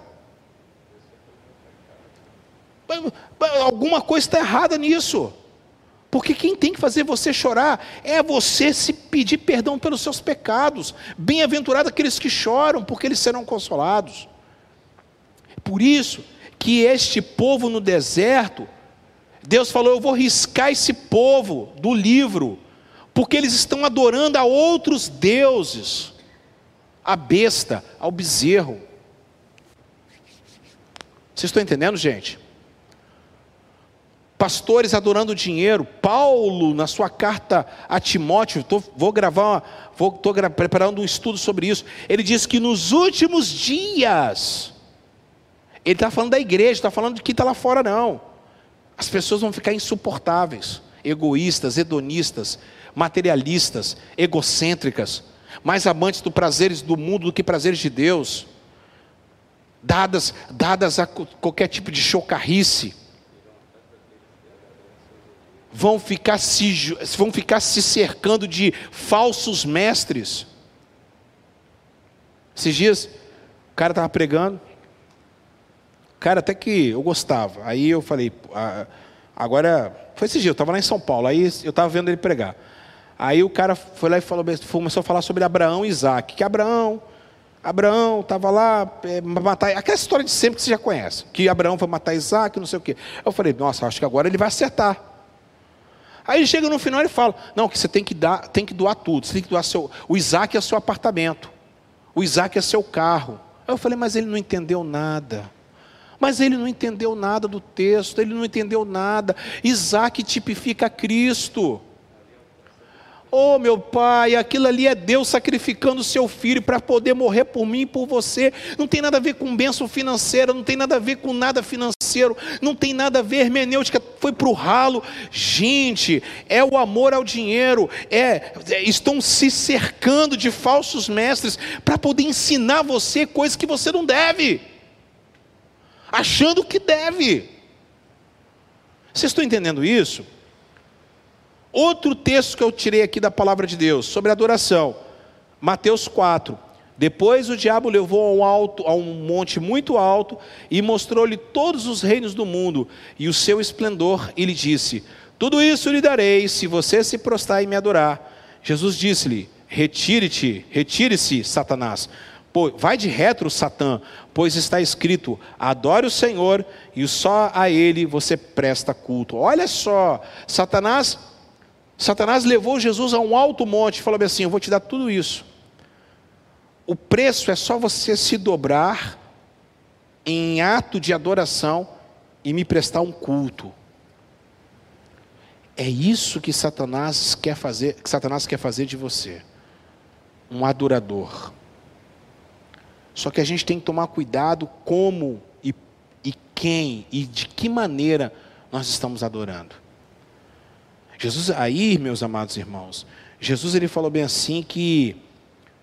Alguma coisa está errada nisso. Porque quem tem que fazer você chorar é você se pedir perdão pelos seus pecados. Bem-aventurados aqueles que choram, porque eles serão consolados. Por isso que este povo no deserto, Deus falou: Eu vou riscar esse povo do livro porque eles estão adorando a outros deuses, a besta, ao bezerro. Vocês estão entendendo, gente? Pastores adorando dinheiro. Paulo, na sua carta a Timóteo, tô, vou gravar, estou preparando um estudo sobre isso. Ele diz que nos últimos dias, ele está falando da igreja, está falando de quem está lá fora, não. As pessoas vão ficar insuportáveis, egoístas, hedonistas, materialistas, egocêntricas, mais amantes dos prazeres do mundo do que prazeres de Deus, dadas, dadas a qualquer tipo de chocarrice, vão ficar se, vão ficar se cercando de falsos mestres. Esses dias, o cara estava pregando, cara até que eu gostava, aí eu falei, agora, foi esse dia, eu estava lá em São Paulo, aí eu estava vendo ele pregar. Aí o cara foi lá e falou, começou a falar sobre Abraão e Isaac. Que Abraão, Abraão estava lá, é, matar. Aquela história de sempre que você já conhece. Que Abraão foi matar Isaac, não sei o quê. Eu falei, nossa, acho que agora ele vai acertar. Aí chega no final e fala, não, que você tem que dar, tem que doar tudo, você tem que doar seu. O Isaac é seu apartamento, o Isaac é seu carro. Aí eu falei, mas ele não entendeu nada. Mas ele não entendeu nada do texto, ele não entendeu nada. Isaac tipifica Cristo. Oh, meu pai, aquilo ali é Deus sacrificando o seu filho para poder morrer por mim e por você. Não tem nada a ver com bênção financeira, não tem nada a ver com nada financeiro, não tem nada a ver, hermenêutica foi para o ralo. Gente, é o amor ao dinheiro, é, é estão se cercando de falsos mestres para poder ensinar você coisas que você não deve, achando que deve. Vocês estão entendendo isso? Outro texto que eu tirei aqui da palavra de Deus, sobre adoração. Mateus 4, Depois o diabo levou a um, alto, a um monte muito alto e mostrou-lhe todos os reinos do mundo e o seu esplendor, e lhe disse: Tudo isso lhe darei se você se prostrar e me adorar. Jesus disse-lhe: Retire-te, retire-se, Satanás. Pô, vai de retro, Satã, pois está escrito: adore o Senhor e só a Ele você presta culto. Olha só, Satanás, Satanás levou Jesus a um alto monte e falou assim: Eu vou te dar tudo isso. O preço é só você se dobrar em ato de adoração e me prestar um culto. É isso que Satanás quer fazer, que Satanás quer fazer de você, um adorador. Só que a gente tem que tomar cuidado como e, e quem e de que maneira nós estamos adorando. Jesus, aí, meus amados irmãos, Jesus ele falou bem assim que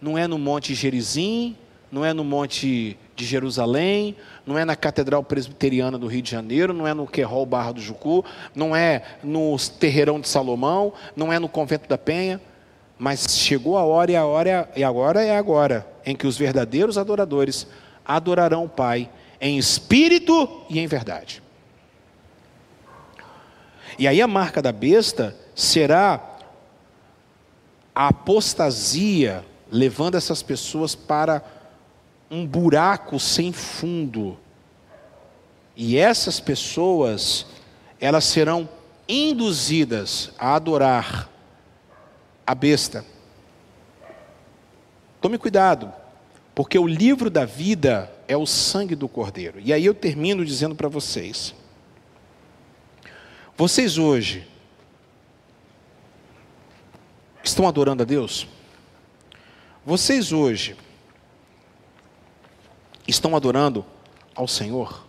não é no Monte Gerizim, não é no Monte de Jerusalém, não é na Catedral Presbiteriana do Rio de Janeiro, não é no Querol Barra do Jucu, não é no Terreirão de Salomão, não é no Convento da Penha, mas chegou a hora e a hora e agora é agora em que os verdadeiros adoradores adorarão o Pai em espírito e em verdade. E aí a marca da besta será a apostasia levando essas pessoas para um buraco sem fundo. E essas pessoas, elas serão induzidas a adorar a besta. Tome cuidado, porque o livro da vida é o sangue do Cordeiro. E aí eu termino dizendo para vocês: vocês hoje estão adorando a Deus? Vocês hoje estão adorando ao Senhor?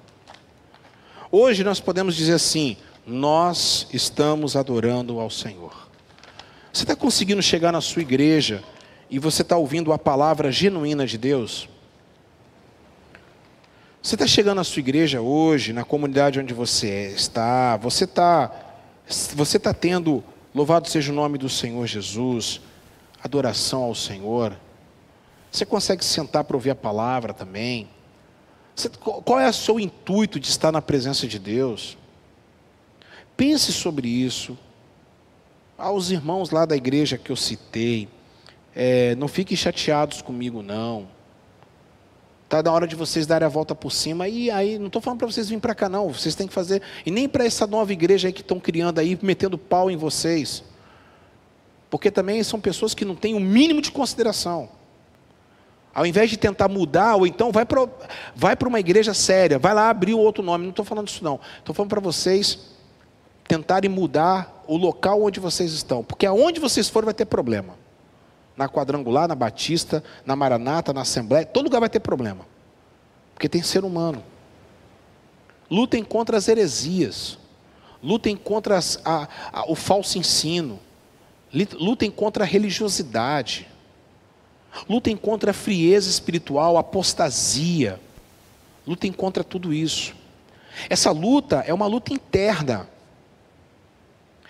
Hoje nós podemos dizer assim: nós estamos adorando ao Senhor. Você está conseguindo chegar na sua igreja e você está ouvindo a palavra genuína de Deus? Você está chegando na sua igreja hoje, na comunidade onde você está, você está, você está tendo, louvado seja o nome do Senhor Jesus, adoração ao Senhor. Você consegue sentar para ouvir a palavra também? Você, qual é o seu intuito de estar na presença de Deus? Pense sobre isso. Aos irmãos lá da igreja que eu citei, é, não fiquem chateados comigo, não. Está na hora de vocês darem a volta por cima. E aí, não estou falando para vocês virem para cá, não. Vocês têm que fazer. E nem para essa nova igreja aí que estão criando aí, metendo pau em vocês. Porque também são pessoas que não têm o mínimo de consideração. Ao invés de tentar mudar, ou então vai para vai uma igreja séria, vai lá abrir outro nome. Não estou falando isso não. Estou falando para vocês tentarem mudar o local onde vocês estão. Porque aonde vocês forem vai ter problema. Na quadrangular, na Batista, na Maranata, na Assembleia, todo lugar vai ter problema. Porque tem ser humano. Lutem contra as heresias. Lutem contra as, a, a, o falso ensino. Lutem contra a religiosidade. Lutem contra a frieza espiritual, a apostasia. Lutem contra tudo isso. Essa luta é uma luta interna.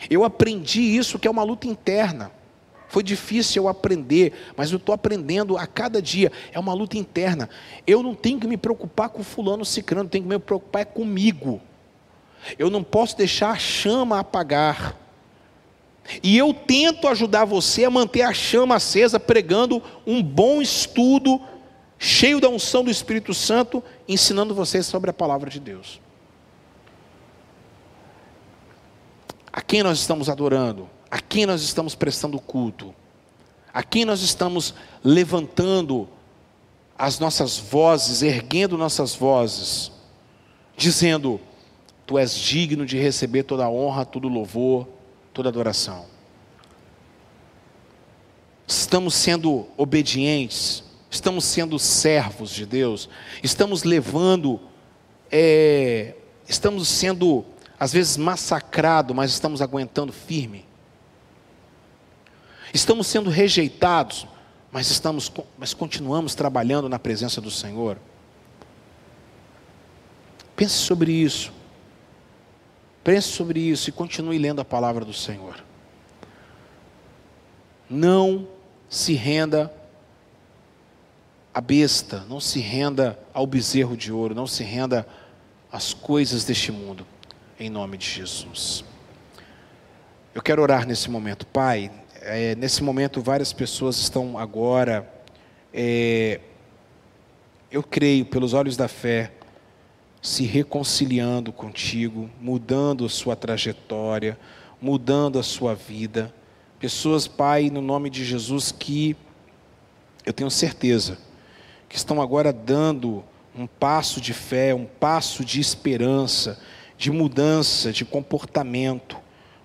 Eu aprendi isso que é uma luta interna. Foi difícil eu aprender, mas eu estou aprendendo a cada dia. É uma luta interna. Eu não tenho que me preocupar com fulano cicrano, tenho que me preocupar é comigo. Eu não posso deixar a chama apagar. E eu tento ajudar você a manter a chama acesa, pregando um bom estudo, cheio da unção do Espírito Santo, ensinando vocês sobre a palavra de Deus. A quem nós estamos adorando? A quem nós estamos prestando culto? A quem nós estamos levantando as nossas vozes, erguendo nossas vozes, dizendo: Tu és digno de receber toda a honra, todo louvor, toda adoração. Estamos sendo obedientes, estamos sendo servos de Deus, estamos levando, é, estamos sendo às vezes massacrados, mas estamos aguentando firme. Estamos sendo rejeitados, mas estamos, mas continuamos trabalhando na presença do Senhor. Pense sobre isso. Pense sobre isso e continue lendo a palavra do Senhor. Não se renda à besta, não se renda ao bezerro de ouro, não se renda às coisas deste mundo, em nome de Jesus. Eu quero orar nesse momento, Pai. É, nesse momento, várias pessoas estão agora, é, eu creio, pelos olhos da fé, se reconciliando contigo, mudando a sua trajetória, mudando a sua vida. Pessoas, Pai, no nome de Jesus, que eu tenho certeza que estão agora dando um passo de fé, um passo de esperança, de mudança de comportamento.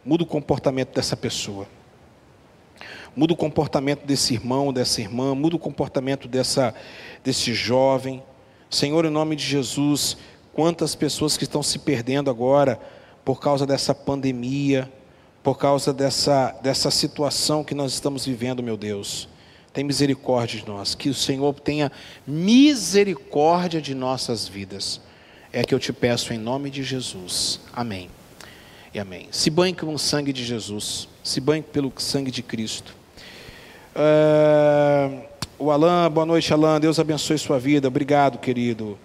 Muda o comportamento dessa pessoa. Muda o comportamento desse irmão, dessa irmã, muda o comportamento dessa, desse jovem. Senhor, em nome de Jesus, quantas pessoas que estão se perdendo agora por causa dessa pandemia, por causa dessa, dessa situação que nós estamos vivendo, meu Deus. Tem misericórdia de nós, que o Senhor tenha misericórdia de nossas vidas. É que eu te peço em nome de Jesus. Amém. E amém. Se banhe com o sangue de Jesus. Se banhe pelo sangue de Cristo. Uh, o Alain, boa noite, Alain. Deus abençoe sua vida. Obrigado, querido.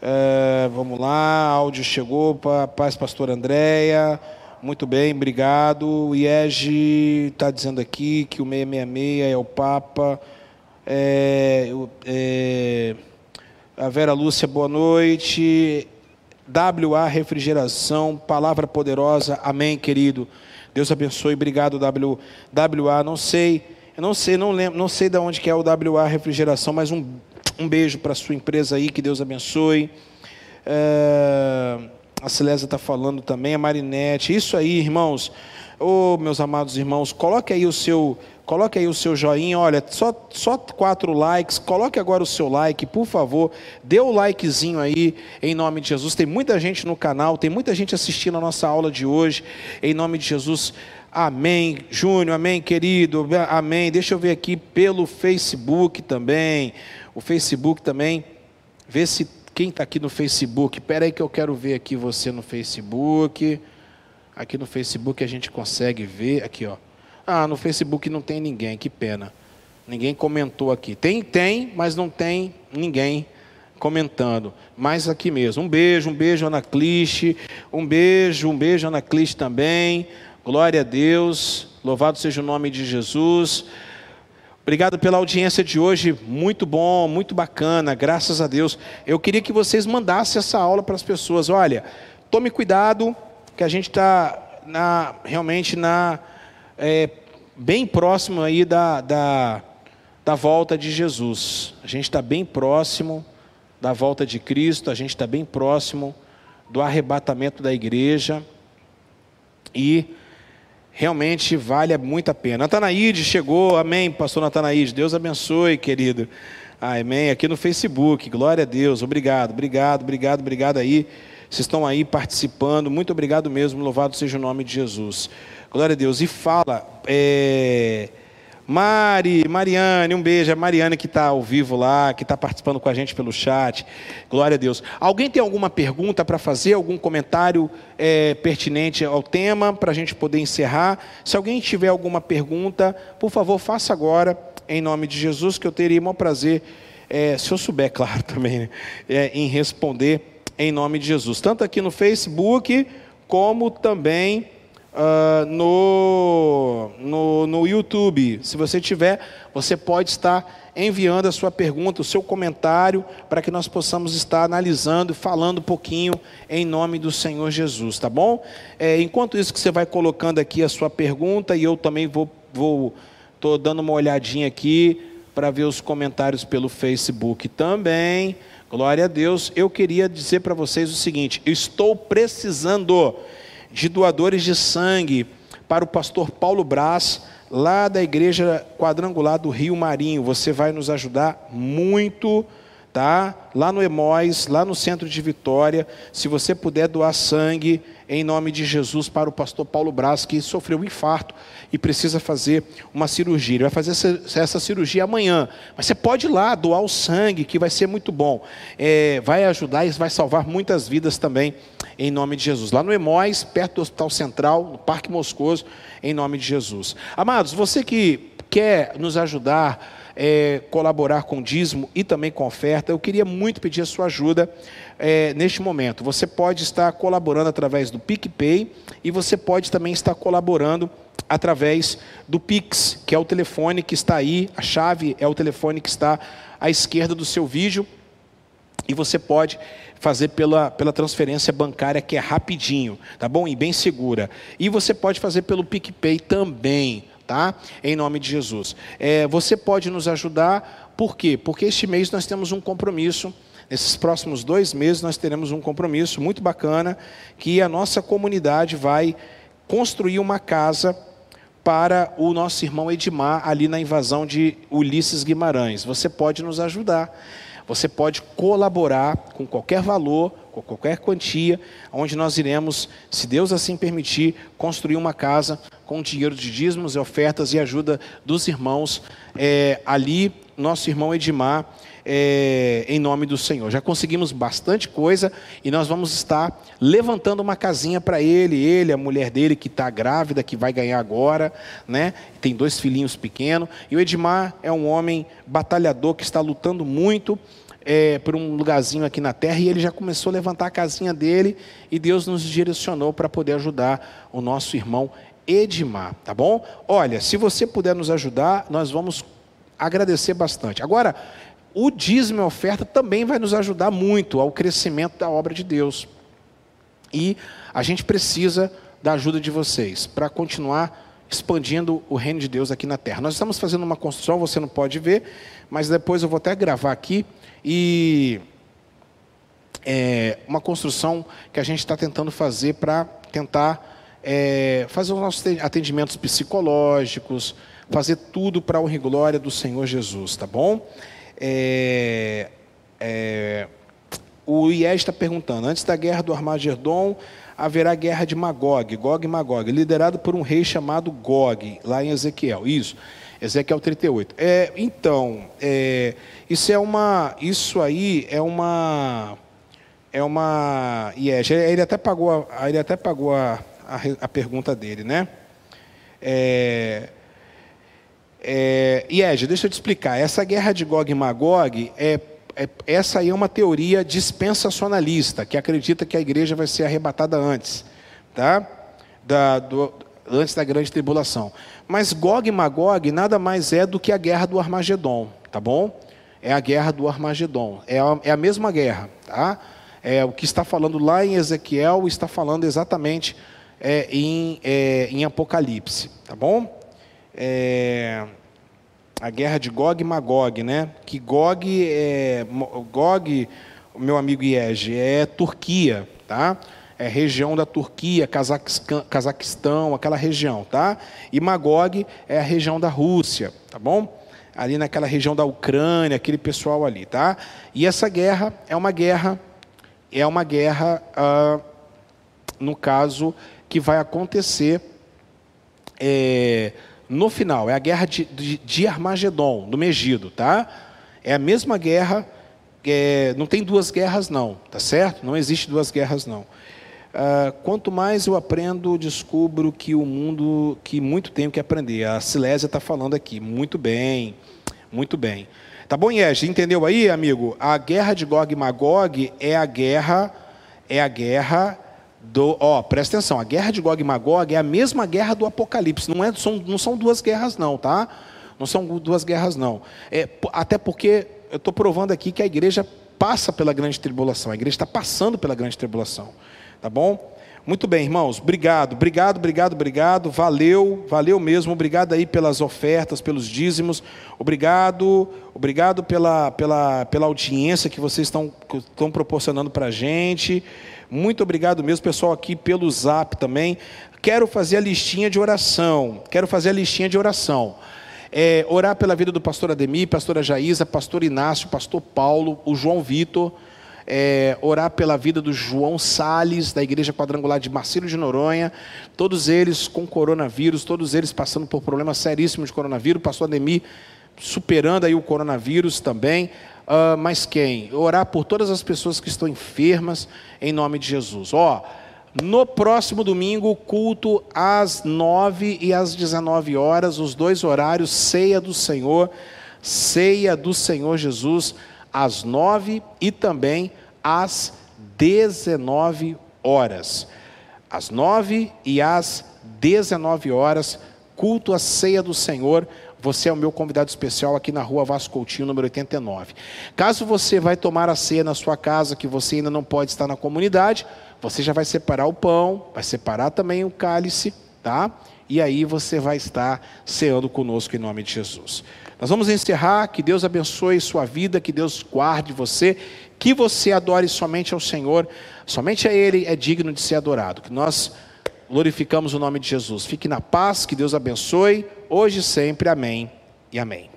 Uh, vamos lá, áudio chegou. Paz, pastor Andréia. Muito bem, obrigado. O está dizendo aqui que o 666 é o Papa. É, é, a Vera Lúcia, boa noite. WA Refrigeração, palavra poderosa. Amém, querido. Deus abençoe. Obrigado, w, WA. Não sei, eu não sei, não lembro, não sei de onde que é o WA Refrigeração, mas um, um beijo para sua empresa aí, que Deus abençoe. É, a Celésia está falando também, a Marinete. Isso aí, irmãos. Ô, oh, meus amados irmãos, coloque aí o seu, coloque aí o seu joinha. Olha, só, só quatro likes. Coloque agora o seu like, por favor. Dê o likezinho aí, em nome de Jesus. Tem muita gente no canal, tem muita gente assistindo a nossa aula de hoje. Em nome de Jesus. Amém, Júnior, amém, querido, amém. Deixa eu ver aqui pelo Facebook também. O Facebook também. Vê se quem está aqui no Facebook, espera aí que eu quero ver aqui você no Facebook. Aqui no Facebook a gente consegue ver, aqui ó. Ah, no Facebook não tem ninguém, que pena. Ninguém comentou aqui. Tem, tem, mas não tem ninguém comentando. Mas aqui mesmo. Um beijo, um beijo, Ana Cliche. Um beijo, um beijo, Ana Cliche também. Glória a Deus. Louvado seja o nome de Jesus. Obrigado pela audiência de hoje, muito bom, muito bacana, graças a Deus. Eu queria que vocês mandassem essa aula para as pessoas. Olha, tome cuidado, que a gente está realmente na é, bem próximo aí da, da, da volta de Jesus. A gente está bem próximo da volta de Cristo, a gente está bem próximo do arrebatamento da igreja e realmente vale muito a pena. Natanaíde chegou, amém, pastor Natanaíde, Deus abençoe, querido. Amém, aqui no Facebook, glória a Deus, obrigado, obrigado, obrigado, obrigado aí. Vocês estão aí participando, muito obrigado mesmo, louvado seja o nome de Jesus. Glória a Deus. E fala, é, Mari, Mariane, um beijo. A Mariane que está ao vivo lá, que está participando com a gente pelo chat. Glória a Deus. Alguém tem alguma pergunta para fazer? Algum comentário é, pertinente ao tema para a gente poder encerrar? Se alguém tiver alguma pergunta, por favor, faça agora, em nome de Jesus, que eu teria o prazer, é, se eu souber, *laughs* claro, também, né, é, em responder em nome de Jesus. Tanto aqui no Facebook, como também uh, no, no, no YouTube. Se você tiver, você pode estar enviando a sua pergunta, o seu comentário, para que nós possamos estar analisando falando um pouquinho em nome do Senhor Jesus, tá bom? É, enquanto isso que você vai colocando aqui a sua pergunta, e eu também vou, vou tô dando uma olhadinha aqui para ver os comentários pelo Facebook também. Glória a Deus. Eu queria dizer para vocês o seguinte: estou precisando de doadores de sangue para o pastor Paulo Braz, lá da igreja quadrangular do Rio Marinho. Você vai nos ajudar muito, tá? Lá no Emóis, lá no centro de Vitória. Se você puder doar sangue em nome de Jesus para o pastor Paulo Braz, que sofreu um infarto e precisa fazer uma cirurgia. Ele vai fazer essa, cirurgia amanhã. Mas você pode ir lá doar o sangue, que vai ser muito bom. É, vai ajudar e vai salvar muitas vidas também em nome de Jesus. Lá no Emóis, perto do Hospital Central, no Parque Moscoso, em nome de Jesus. Amados, você que quer nos ajudar é, colaborar com dízimo e também com oferta, eu queria muito pedir a sua ajuda é, neste momento. Você pode estar colaborando através do PicPay e você pode também estar colaborando através do Pix, que é o telefone que está aí, a chave é o telefone que está à esquerda do seu vídeo. E você pode fazer pela, pela transferência bancária, que é rapidinho, tá bom? E bem segura. E você pode fazer pelo PicPay também, tá? Em nome de Jesus. É, você pode nos ajudar, por quê? Porque este mês nós temos um compromisso. Nesses próximos dois meses nós teremos um compromisso muito bacana, que a nossa comunidade vai construir uma casa para o nosso irmão Edmar ali na invasão de Ulisses Guimarães. Você pode nos ajudar. Você pode colaborar com qualquer valor, com qualquer quantia, onde nós iremos, se Deus assim permitir, construir uma casa com dinheiro de dízimos e ofertas e ajuda dos irmãos. É, ali, nosso irmão Edmar é, em nome do Senhor. Já conseguimos bastante coisa e nós vamos estar levantando uma casinha para ele, ele, a mulher dele que está grávida, que vai ganhar agora, né? Tem dois filhinhos pequenos. E o Edmar é um homem batalhador que está lutando muito. É, por um lugarzinho aqui na terra e ele já começou a levantar a casinha dele e Deus nos direcionou para poder ajudar o nosso irmão Edmar, tá bom? Olha, se você puder nos ajudar, nós vamos agradecer bastante. Agora, o dízimo e oferta também vai nos ajudar muito ao crescimento da obra de Deus. E a gente precisa da ajuda de vocês para continuar expandindo o reino de Deus aqui na terra. Nós estamos fazendo uma construção, você não pode ver, mas depois eu vou até gravar aqui e é uma construção que a gente está tentando fazer para tentar é, fazer os nossos atendimentos psicológicos, fazer tudo para a honra e glória do Senhor Jesus, tá bom? É, é, o IES está perguntando: antes da guerra do Armagedon, haverá guerra de Magog, Gog e Magog, liderado por um rei chamado Gog, lá em Ezequiel. Isso, Ezequiel 38. É, então, é, isso é uma, isso aí é uma, é uma IES. Ele até pagou, a, ele até pagou a, a, a pergunta dele, né? É, é, deixa eu te explicar. Essa guerra de Gog e Magog, é, é, essa aí é uma teoria dispensacionalista, que acredita que a igreja vai ser arrebatada antes, tá? Da, do, antes da grande tribulação. Mas Gog e Magog nada mais é do que a guerra do Armagedon, tá bom? É a guerra do Armagedon. É a, é a mesma guerra, tá? É, o que está falando lá em Ezequiel está falando exatamente é, em, é, em Apocalipse, tá bom? é, a guerra de Gog e Magog, né? Que Gog é Gog, meu amigo Iege, é Turquia, tá? É região da Turquia, Cazaquistão, aquela região, tá? E Magog é a região da Rússia, tá bom? Ali naquela região da Ucrânia, aquele pessoal ali, tá? E essa guerra é uma guerra, é uma guerra, ah, no caso, que vai acontecer é, no final. É a guerra de, de, de Armagedon, do Megido, tá? É a mesma guerra, é, não tem duas guerras não, tá certo? Não existe duas guerras não. Uh, quanto mais eu aprendo, descubro que o mundo, que muito tenho que aprender. A Silésia está falando aqui, muito bem, muito bem. Tá bom, Yes? Entendeu aí, amigo? A guerra de Gog e Magog é a guerra, é a guerra do, ó, presta atenção, a guerra de Gog e Magog é a mesma guerra do Apocalipse, não, é, são, não são duas guerras não, tá? Não são duas guerras não. É, até porque eu estou provando aqui que a igreja passa pela grande tribulação, a igreja está passando pela grande tribulação, tá bom? Muito bem, irmãos, obrigado, obrigado, obrigado, obrigado, valeu, valeu mesmo, obrigado aí pelas ofertas, pelos dízimos, obrigado, obrigado pela, pela, pela audiência que vocês estão, estão proporcionando para a gente, muito obrigado mesmo, pessoal, aqui pelo zap também. Quero fazer a listinha de oração. Quero fazer a listinha de oração. É, orar pela vida do pastor Ademir, pastora Jaísa, pastor Inácio, pastor Paulo, o João Vitor. É, orar pela vida do João Sales, da Igreja Quadrangular de Marcelo de Noronha, todos eles com coronavírus, todos eles passando por problemas seríssimos de coronavírus, pastor Ademir superando aí o coronavírus também. Uh, mas quem? Orar por todas as pessoas que estão enfermas, em nome de Jesus. Ó, no próximo domingo, culto às 9 e às 19 horas, os dois horários, ceia do Senhor, ceia do Senhor Jesus às nove e também às dezenove horas. Às nove e às dezenove horas, culto à ceia do Senhor. Você é o meu convidado especial aqui na rua Vasco Coutinho, número 89. Caso você vai tomar a ceia na sua casa, que você ainda não pode estar na comunidade, você já vai separar o pão, vai separar também o cálice, tá? E aí você vai estar ceando conosco em nome de Jesus. Nós vamos encerrar, que Deus abençoe sua vida, que Deus guarde você, que você adore somente ao Senhor, somente a Ele é digno de ser adorado. Que nós glorificamos o nome de Jesus. Fique na paz, que Deus abençoe, hoje e sempre. Amém e amém.